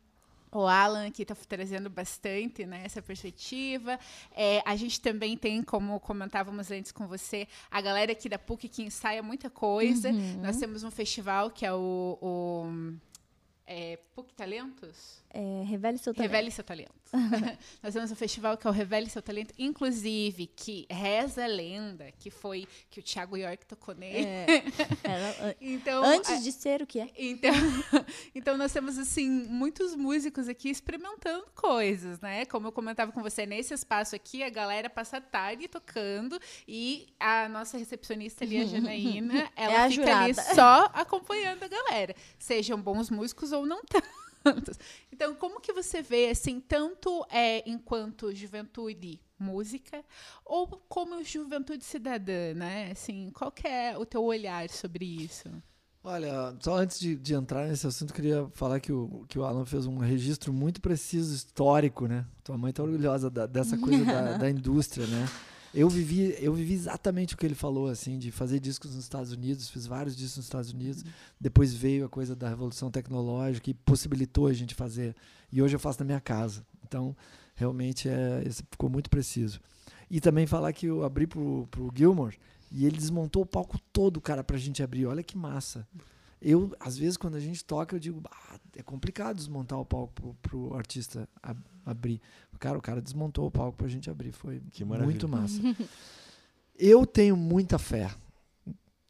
o Alan aqui está trazendo bastante né, essa perspectiva. É, a gente também tem, como comentávamos antes com você, a galera aqui da PUC que ensaia muita coisa. Uhum. Nós temos um festival que é o, o é, PUC Talentos. É, Revele seu talento. Revele seu talento. Nós temos um festival que é o Revele seu talento, inclusive que reza a lenda que foi que o Thiago York tocou nele. É, ela, então, antes de ser o que é. Então, então nós temos assim muitos músicos aqui experimentando coisas, né? Como eu comentava com você nesse espaço aqui, a galera passa a tarde tocando e a nossa recepcionista ali, a Janaína, ela é a fica jurada. ali só acompanhando a galera, sejam bons músicos ou não tanto. Então, como que você vê, assim, tanto é, enquanto juventude música, ou como juventude cidadã, né? Assim, qual é o teu olhar sobre isso? Olha, só antes de, de entrar nesse assunto, queria falar que o, que o Alan fez um registro muito preciso, histórico, né? Tua mãe tá orgulhosa da, dessa coisa da, da indústria, né? Eu vivi, eu vivi exatamente o que ele falou, assim, de fazer discos nos Estados Unidos, fiz vários discos nos Estados Unidos. Uhum. Depois veio a coisa da revolução tecnológica e possibilitou a gente fazer. E hoje eu faço na minha casa. Então, realmente, é, ficou muito preciso. E também falar que eu abri pro, pro Gilmore e ele desmontou o palco todo, cara, pra gente abrir. Olha que massa. Eu, às vezes, quando a gente toca, eu digo, ah, é complicado desmontar o palco pro, pro artista ab abrir. Cara, o cara desmontou o palco pra gente abrir. Foi muito massa. eu tenho muita fé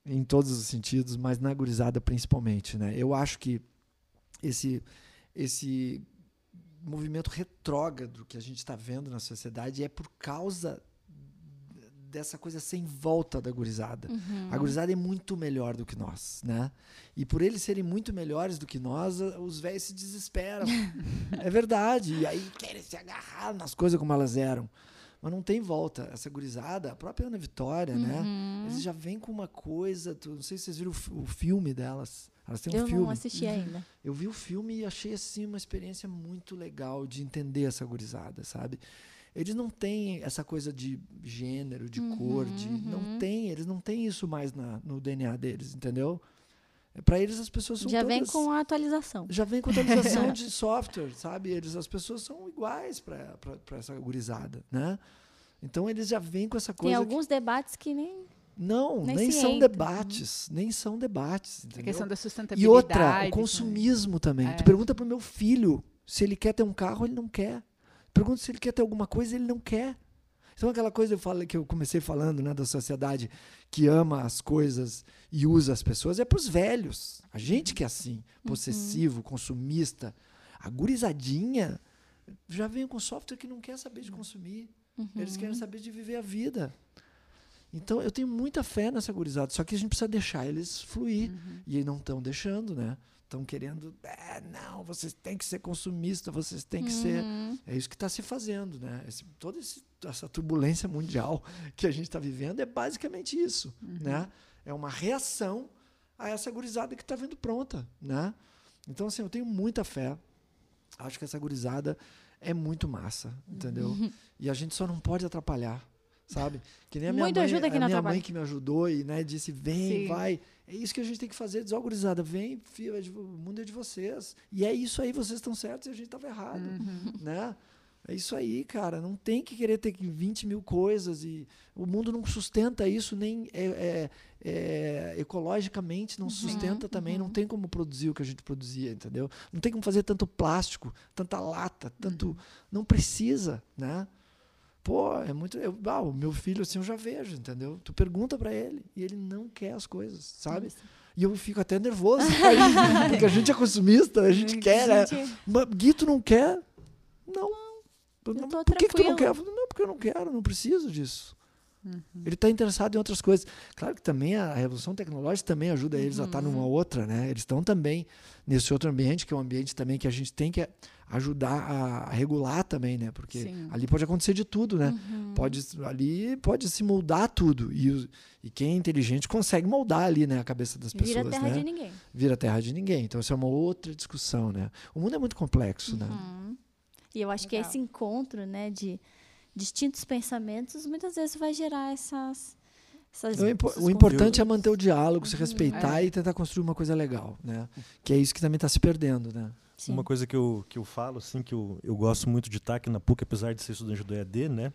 em todos os sentidos, mas na gurizada principalmente, né? Eu acho que esse esse movimento retrógrado que a gente está vendo na sociedade é por causa dessa coisa sem volta da gurizada. Uhum. A gurizada é muito melhor do que nós, né? E por eles serem muito melhores do que nós, os velhos se desesperam. é verdade. E aí querem se agarrar nas coisas como elas eram. Mas não tem volta. Essa gurizada, a própria Ana Vitória, né? Uhum. Eles já vêm com uma coisa. tu- não sei se vocês viram o, o filme delas. Elas têm um Eu filme. não assisti ainda. Eu vi o filme e achei assim uma experiência muito legal de entender essa gurizada, sabe? Eles não têm essa coisa de gênero, de cor, de não uhum. tem, eles não têm isso mais na, no DNA deles, entendeu? Para eles as pessoas são Já vem todas- com a atualização. já vem com atualização de software, sabe? Eles, as pessoas são iguais para essa gurizada, né? Então eles já vêm com essa Tem coisa. que- alguns debates que nem. não, nem nem são entra, debates, nem são debates, A entendeu? questão da E sustentabilidade. outra, o também. consumismo também. É. Tu pergunta pro meu filho se ele quer ter um carro, ele não quer. Pergunta se ele quer ter alguma coisa, ele não quer. Então aquela coisa eu falo, que eu comecei falando, né, da sociedade que ama as coisas e usa as pessoas, é pros velhos. A gente que é assim, possessivo, consumista. A gurizadinha já vem com software que não quer saber de consumir. Eles querem saber de viver a vida. Então eu tenho muita fé nessa gurizada, só que a gente precisa deixar eles fluir. E eles não estão deixando, né? Estão querendo, "É, não, vocês têm que ser consumista, vocês têm que ser. Uhum. É isso que está se fazendo, né? Esse, toda esse- essa turbulência mundial que a gente está vivendo é basicamente isso, né? É uma reação a essa gurizada que está vindo pronta, né? Então, assim, eu tenho muita fé. Acho que essa gurizada é muito massa, entendeu? E a gente só não pode atrapalhar, sabe? Que nem a minha Muito mãe, ajuda que a minha atrapalha. mãe que me ajudou e né, disse, vem, Sim. vai. É isso que a gente tem que fazer, gurizada, vem, filho, é de o mundo é de vocês. E é isso aí, vocês estão certos e a gente estava errado, né? É isso aí, cara. Não tem que querer ter 20 mil coisas e o mundo não sustenta isso nem é, é- é, ecologicamente não sustenta também. Não tem como produzir o que a gente produzia, entendeu? Não tem como fazer tanto plástico, tanta lata, tanto não precisa, né? Pô, é muito. Eu, ah, o meu filho assim eu já vejo, entendeu? Tu pergunta pra ele e ele não quer as coisas, sabe? E eu fico até nervoso, porque a gente é consumista, a gente quer, né? Gente, Mas, Gui, tu não quer? Não. Eu não- por que, que tu não quer? Eu falo, não, porque eu não quero, não preciso disso. Uhum. Ele está interessado em outras coisas. Claro que também a revolução tecnológica também ajuda eles a estar Uhum. numa outra, né? Eles estão também nesse outro ambiente, que é um ambiente também que a gente tem que ajudar a regular também, né? Porque Sim. ali pode acontecer de tudo, né? Uhum. Pode, ali pode se moldar tudo. E, e quem é inteligente consegue moldar ali, né? A cabeça das pessoas, Vira terra né? de ninguém. Vira terra de ninguém. Então, isso é uma outra discussão, né? O mundo é muito complexo, né? Uhum. E eu acho que Legal. esse encontro, né, de distintos pensamentos, muitas vezes vai gerar essas. essas O, impo- o importante é manter o diálogo, se respeitar É. e tentar construir uma coisa legal, né? Que é isso que também está se perdendo, né? Sim. Uma coisa que eu, que eu falo, assim, que eu, eu gosto muito de estar aqui na PUC, apesar de ser estudante do EAD, né?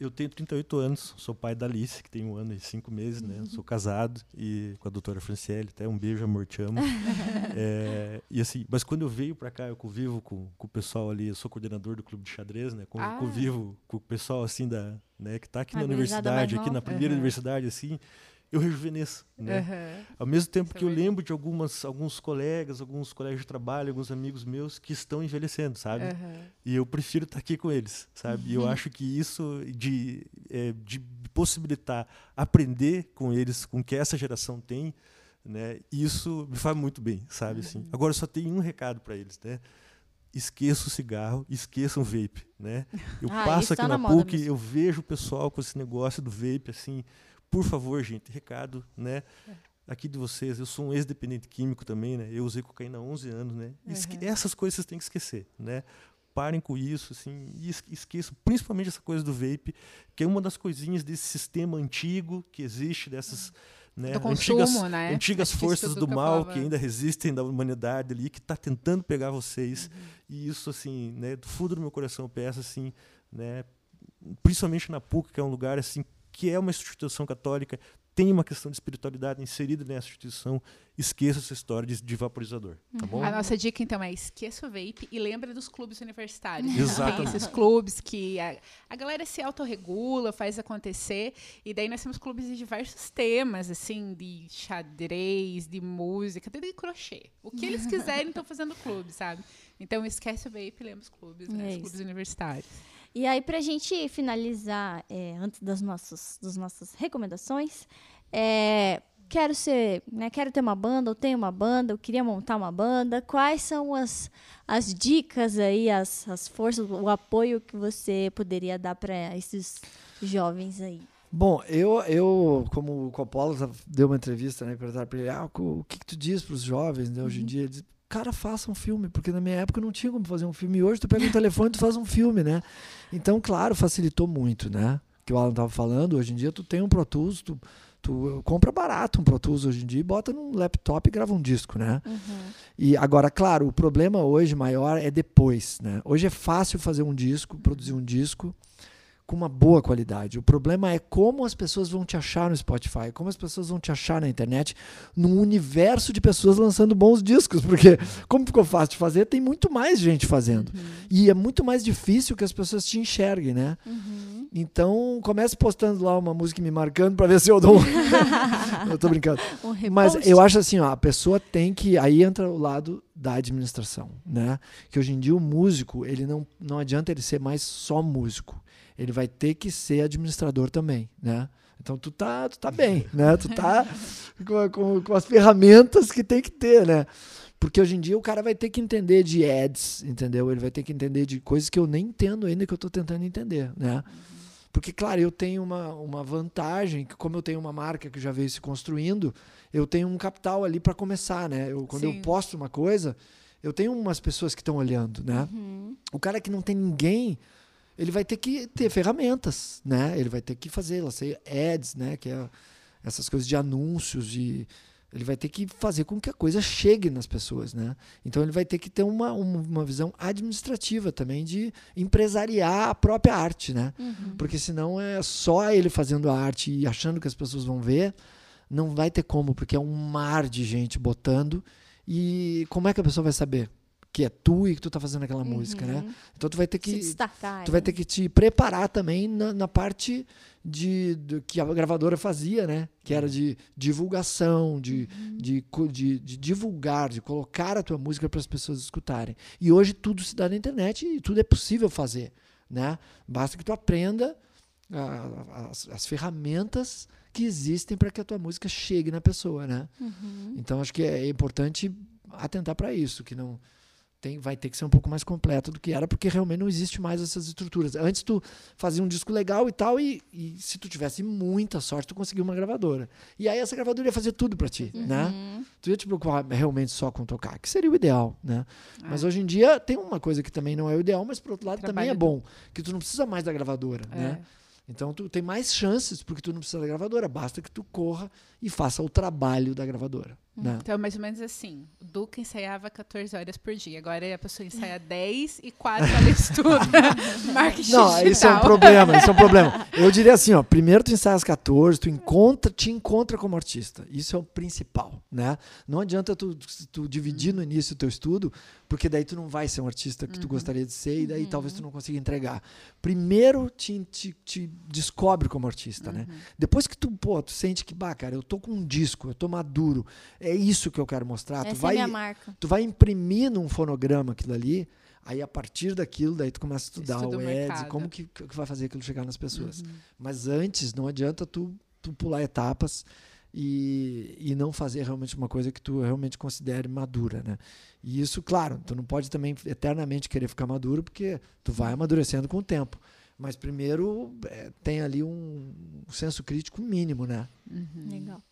Eu tenho 38 anos, sou pai da Alice, que tem um ano e cinco meses, né? Sou casado e com a doutora Franciele, até um beijo, amor, te amo. É, e assim, mas quando eu venho para cá, eu convivo com, com o pessoal ali, eu sou coordenador do clube de xadrez, né? Con- Ah. Convivo com o pessoal, assim, da, né, que está aqui A na universidade, aqui na primeira Aham. universidade, assim, eu rejuvenesço, né? Aham. Ao mesmo tempo Isso é que eu verdade. lembro de algumas, alguns colegas, alguns colegas de trabalho, alguns amigos meus que estão envelhecendo, sabe? Aham. E eu prefiro estar aqui com eles, sabe? E eu acho que isso de, é, de possibilitar aprender com eles, com o que essa geração tem, né? Isso me faz muito bem, sabe? Assim. Agora eu só tenho um recado para eles, né? Esqueça o cigarro, esqueçam o vape, né? Eu Ah, passo isso aqui tá na na PUC, mesmo. eu vejo o pessoal com esse negócio do vape, assim, por favor, gente, recado, né? Aqui de vocês, eu sou um ex-dependente químico também, né? Eu usei cocaína há 11 anos, né? Esque- Uhum. Essas coisas vocês têm que esquecer, né? Parem com isso, assim, e es- esqueçam principalmente essa coisa do vape, que é uma das coisinhas desse sistema antigo que existe, dessas né, Do consumo, antigas, né? antigas que forças do que mal falava. que ainda resistem da humanidade ali, que está tentando pegar vocês. Uhum. E isso, assim, né, do fundo do meu coração, eu peço, assim, né, principalmente na PUC, que é um lugar, assim, que é uma instituição católica, tem uma questão de espiritualidade inserida nessa instituição, esqueça essa história de, de vaporizador, tá bom? A nossa dica, então, é esqueça o vape e lembra dos clubes universitários. Exatamente. Tem esses clubes que a, a galera se autorregula, faz acontecer. E daí nós temos clubes de diversos temas, assim, de xadrez, de música, até de crochê. O que eles quiserem estão fazendo clube, sabe? Então esquece o vape e lembra os clubes, né? É os clubes universitários. E aí, pra gente finalizar, é, antes das nossas, das nossas recomendações, é, quero ser, né, quero ter uma banda, eu tenho uma banda, eu queria montar uma banda. Quais são as, as dicas aí, as, as forças, o apoio que você poderia dar para esses jovens aí? Bom, eu, eu como o Coppola deu uma entrevista, né, perguntaram para ele, ah, o que, que tu diz para os jovens, né, hoje em dia? Ele cara, faça um filme, porque na minha época não tinha como fazer um filme, e hoje tu pega um telefone e tu faz um filme, né? Então, claro, facilitou muito, né? Que o Alan estava falando, hoje em dia tu tem um Pro Tools, tu, tu compra barato um Pro Tools hoje em dia e bota num laptop e grava um disco, né? Uhum. E agora, claro, o problema hoje maior é depois, né? Hoje é fácil fazer um disco, produzir um disco, com uma boa qualidade. O problema é como as pessoas vão te achar no Spotify, como as pessoas vão te achar na internet, num universo de pessoas lançando bons discos, porque como ficou fácil de fazer, tem muito mais gente fazendo. Uhum. E é muito mais difícil que as pessoas te enxerguem, né? Uhum. Então, comece postando lá uma música me marcando para ver se eu dou. eu tô brincando. Um Mas eu acho assim, ó, a pessoa tem que. Aí entra o lado da administração, né? Que hoje em dia o músico, ele não, não adianta ele ser mais só músico. Ele vai ter que ser administrador também, né? Então tu tá, tu tá bem, né? Tu tá com, com, com as ferramentas que tem que ter, né? Porque hoje em dia o cara vai ter que entender de ads, entendeu? Ele vai ter que entender de coisas que eu nem entendo ainda, que eu tô tentando entender, né? Porque, claro, eu tenho uma, uma vantagem, que como eu tenho uma marca que já veio se construindo, eu tenho um capital ali para começar, né? Eu, quando Sim. eu posto uma coisa, eu tenho umas pessoas que estão olhando, né? Uhum. O cara que não tem ninguém, ele vai ter que ter ferramentas, né? Ele vai ter que fazer, lá sei, ads, né? Que é essas coisas de anúncios e ele vai ter que fazer com que a coisa chegue nas pessoas, né? Então ele vai ter que ter uma, uma, uma visão administrativa também de empresariar a própria arte, né? Uhum. Porque senão é só ele fazendo a arte e achando que as pessoas vão ver, não vai ter como, porque é um mar de gente botando e como é que a pessoa vai saber que é tu e que tu tá fazendo aquela música, né? Uhum. Então tu vai ter que destacar. tu vai né? ter que te preparar também na, na parte de, do que a gravadora fazia, né? Que era de divulgação, de, de, co- de, de divulgar, de colocar a tua música para as pessoas escutarem. E hoje tudo se dá na internet e tudo é possível fazer, né? Basta que tu aprenda a- as, as ferramentas que existem para que a tua música chegue na pessoa, né? Uhum. Então acho que é importante atentar para isso, que não tem, vai ter que ser um pouco mais completo do que era, porque realmente não existe mais essas estruturas. Antes tu fazia um disco legal e tal, e, e se tu tivesse muita sorte, tu conseguia uma gravadora. E aí essa gravadora ia fazer tudo para ti, né? Uhum. Tu ia te preocupar realmente só com tocar, que seria o ideal, né? Mas É. hoje em dia tem uma coisa que também não é o ideal, mas por outro lado também é Trabalho bom, que tu não precisa mais da gravadora, né? É. Então tu tem mais chances porque tu não precisa da gravadora, basta que tu corra e faça o trabalho da gravadora, né? Então, mais ou menos assim, o Duca ensaiava 14 horas por dia. Agora a pessoa ensaia 10 e 4 ela estuda marketing Não, isso é um problema, isso é um problema. Eu diria assim, ó, primeiro tu ensaia às 14, tu encontra, te encontra como artista. Isso é o principal, né? Não adianta tu, tu dividir no início o teu estudo, porque daí tu não vai ser um artista que tu gostaria de ser e daí talvez tu não consiga entregar. Primeiro te, te, te descobre como artista, né? Depois que tu, pô, tu sente que, bah, cara, eu tô com um disco, eu tô maduro, é isso que eu quero mostrar. tu Essa vai é a minha marca. tu vai imprimir num fonograma aquilo ali, aí a partir daquilo, daí tu começa a estudar Estuda o o ads, mercado. como que, que vai fazer aquilo chegar nas pessoas. Uhum. Mas antes, não adianta tu, tu pular etapas e, e não fazer realmente uma coisa que tu realmente considere madura, né? E isso, claro, tu não pode também eternamente querer ficar maduro, porque tu vai amadurecendo com o tempo. Mas primeiro é, tem ali um senso crítico mínimo, né? Uhum. Legal.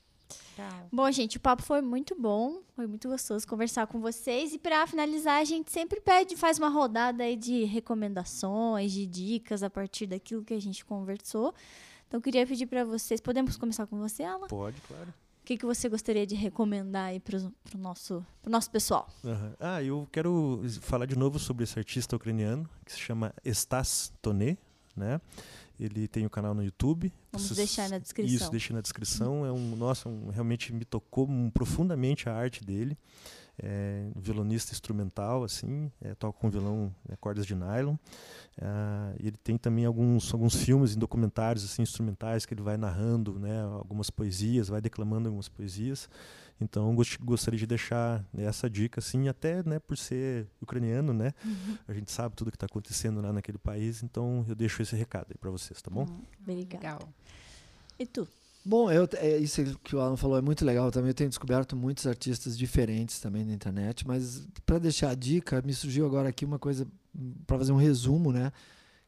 Bom, gente, o papo foi muito bom, foi muito gostoso conversar com vocês. E para finalizar, a gente sempre pede, faz uma rodada aí de recomendações, de dicas a partir daquilo que a gente conversou. Então, eu queria pedir para vocês, podemos começar com você, Alan? Pode, claro. O que, que você gostaria de recomendar aí para o nosso, pro nosso pessoal? Aham. Ah, eu quero falar de novo sobre esse artista ucraniano que se chama Stas Toné, né? Ele tem o um canal no YouTube. Vamos Vocês, deixar na descrição. Isso, deixei na descrição. É um, nossa, um, realmente me tocou profundamente a arte dele. É, violonista instrumental, assim, é, toca com violão, é, cordas de nylon. É, ele tem também alguns, alguns filmes e documentários assim, instrumentais que ele vai narrando né, algumas poesias, vai declamando algumas poesias. Então gost, gostaria de deixar essa dica, assim, até né, por ser ucraniano, né? Uhum. A gente sabe tudo que está acontecendo lá naquele país, então eu deixo esse recado aí para vocês, tá bom? Uhum. Legal. E tu? Bom, eu, é, isso que o Alan falou é muito legal também. Eu tenho descoberto muitos artistas diferentes também na internet, mas para deixar a dica, me surgiu agora aqui uma coisa para fazer um resumo, né?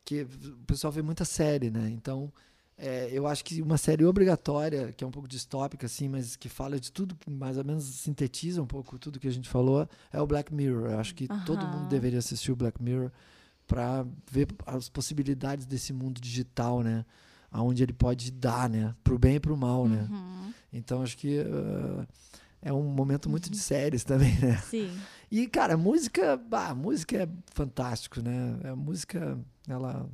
Que o pessoal vê muita série, né? Então, é, eu acho que uma série obrigatória, que é um pouco distópica, assim, mas que fala de tudo, mais ou menos sintetiza um pouco tudo que a gente falou, é o Black Mirror. Eu acho que todo mundo deveria assistir o Black Mirror para ver as possibilidades desse mundo digital, né? aonde ele pode dar, né? Pro bem e pro mal, né? Uhum. Então acho que uh, é um momento muito de séries também, né? Sim. E cara, música, bah, música é fantástico, né? A música ela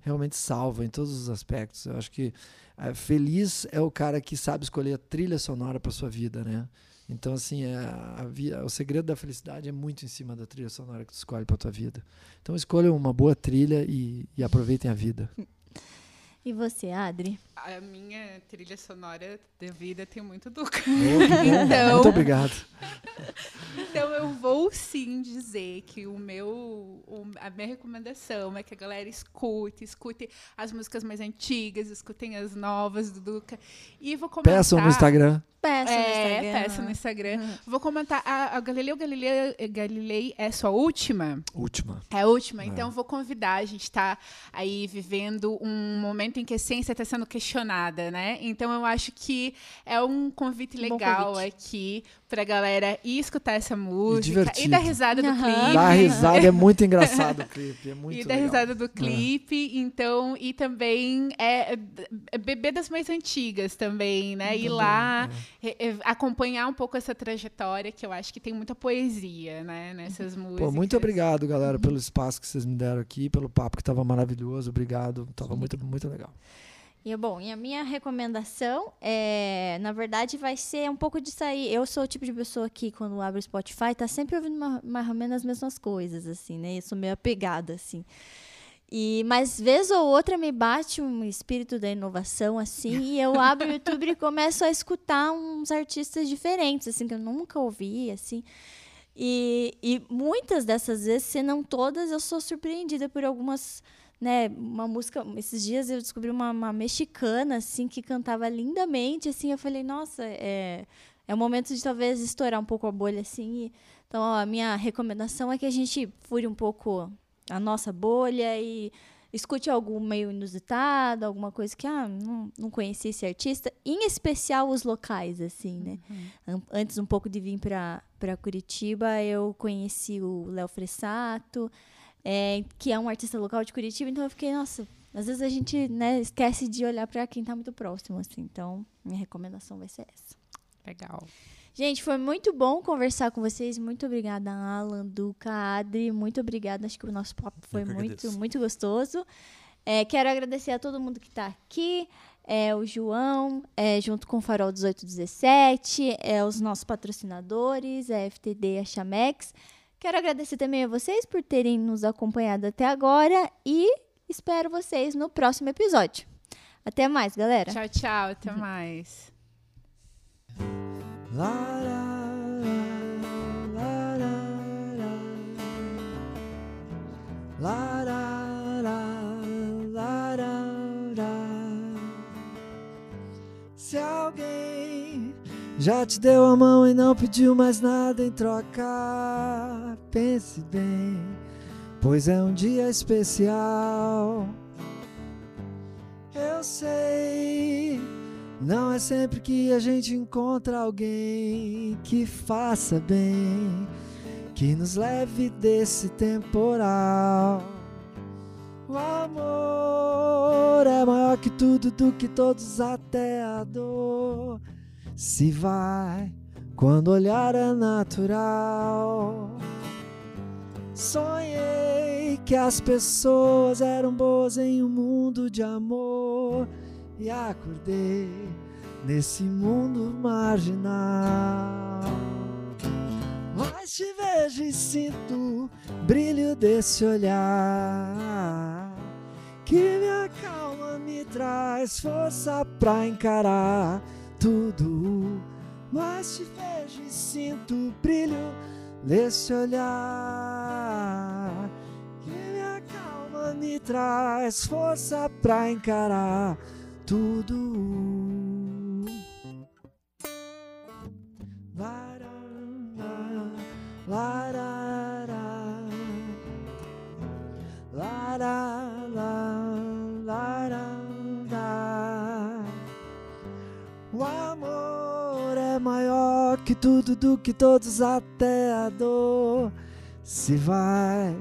realmente salva em todos os aspectos. Eu acho que uh, feliz é o cara que sabe escolher a trilha sonora para sua vida, né? Então, assim, é a, o segredo da felicidade é muito em cima da trilha sonora que tu escolhe para tua vida. Então, escolham uma boa trilha e, e aproveitem a vida. E você, Adri? A minha trilha sonora da vida tem muito Duca. Oh, então, muito obrigado. então eu vou sim dizer que o meu, o, a minha recomendação é que a galera escute, escute as músicas mais antigas, escutem as novas do Duca. E vou comentar. Peçam no Instagram. Peça é, no Instagram. peça no Instagram. Uhum. Vou comentar. A, a Galileu Galilei, Galilei é sua última? Última. É a última. É. Então vou convidar. A gente está aí vivendo um momento em que a ciência está sendo questionada, né? Então eu acho que é um convite legal convite. aqui pra galera ir escutar essa música. E, e dar risada uhum. do clipe. Dar risada é muito engraçado o clipe. É muito e dar risada do clipe. É. Então, e também é, é beber das mais antigas também, né? Ir lá, é. Acompanhar um pouco essa trajetória, que eu acho que tem muita poesia, né? Nessas músicas. Pô, muito obrigado, galera, pelo espaço que vocês me deram aqui, pelo papo que estava maravilhoso. Obrigado. Tava muito, muito legal. E bom, e a minha recomendação é, na verdade, vai ser um pouco de sair. Eu sou o tipo de pessoa que, quando abre o Spotify, tá sempre ouvindo mais ou menos as mesmas coisas, assim, né? Eu sou meio apegada, assim. E, mas vez ou outra me bate um espírito da inovação assim e eu abro o YouTube e começo a escutar uns artistas diferentes assim que eu nunca ouvi assim. E, e muitas dessas vezes, se não todas, eu sou surpreendida por algumas né, uma música. Esses dias eu descobri uma, uma, mexicana, assim, que cantava lindamente, assim. Eu falei, nossa, é, é o momento de talvez estourar um pouco a bolha, assim. E, então, ó, a minha recomendação é que a gente fure um pouco a nossa bolha e escute algo meio inusitado, alguma coisa que, ah, não, não conhecia esse artista. Em especial os locais, assim, né? Uhum. Antes um pouco de vir para Curitiba, eu conheci o Léo Fressato é, que é um artista local de Curitiba, então eu fiquei, nossa, às vezes a gente né, esquece de olhar para quem está muito próximo, assim. Então, minha recomendação vai ser essa. Legal. Gente, foi muito bom conversar com vocês. Muito obrigada, Alan, Duca, Adri. Muito obrigada. Acho que o nosso papo foi muito, muito gostoso. É, quero agradecer a todo mundo que está aqui. É, o João, é, junto com o Farol 1817, é, os nossos patrocinadores, a FTD e a Chamex. Quero agradecer também a vocês por terem nos acompanhado até agora e espero vocês no próximo episódio. Até mais, galera. Tchau, tchau. Até uhum. mais. Se alguém já te deu a mão e não pediu mais nada em troca. Pense bem, pois é um dia especial. Eu sei, não é sempre que a gente encontra alguém que faça bem, que nos leve desse temporal. O amor é maior que tudo, do que todos, até a dor se vai quando olhar é natural. Sonhei que as pessoas eram boas em um mundo de amor e acordei nesse mundo marginal. Mas te vejo e sinto o brilho desse olhar que me acalma, me traz força pra encarar tudo. Mas te vejo e sinto o brilho desse olhar que me acalma, me traz força pra encarar tudo. Larara. O amor é maior que tudo, do que todos, até a dor se vai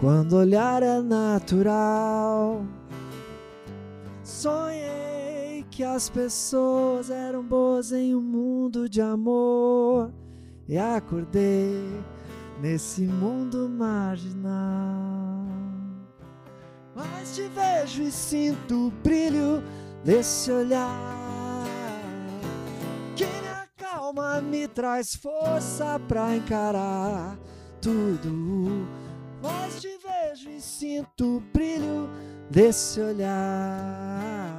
quando olhar é natural. Sonhei que as pessoas eram boas em um mundo de amor e acordei nesse mundo marginal. Mas te vejo e sinto o brilho desse olhar que me acalma, me traz força pra encarar tudo. Mas te vejo e sinto o brilho desse olhar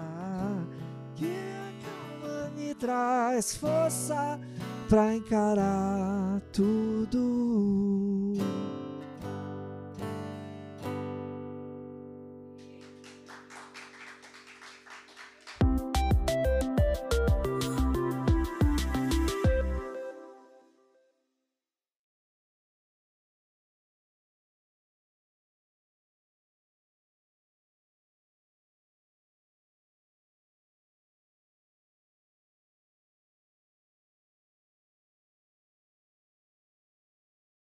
que acalma, me traz força pra encarar tudo.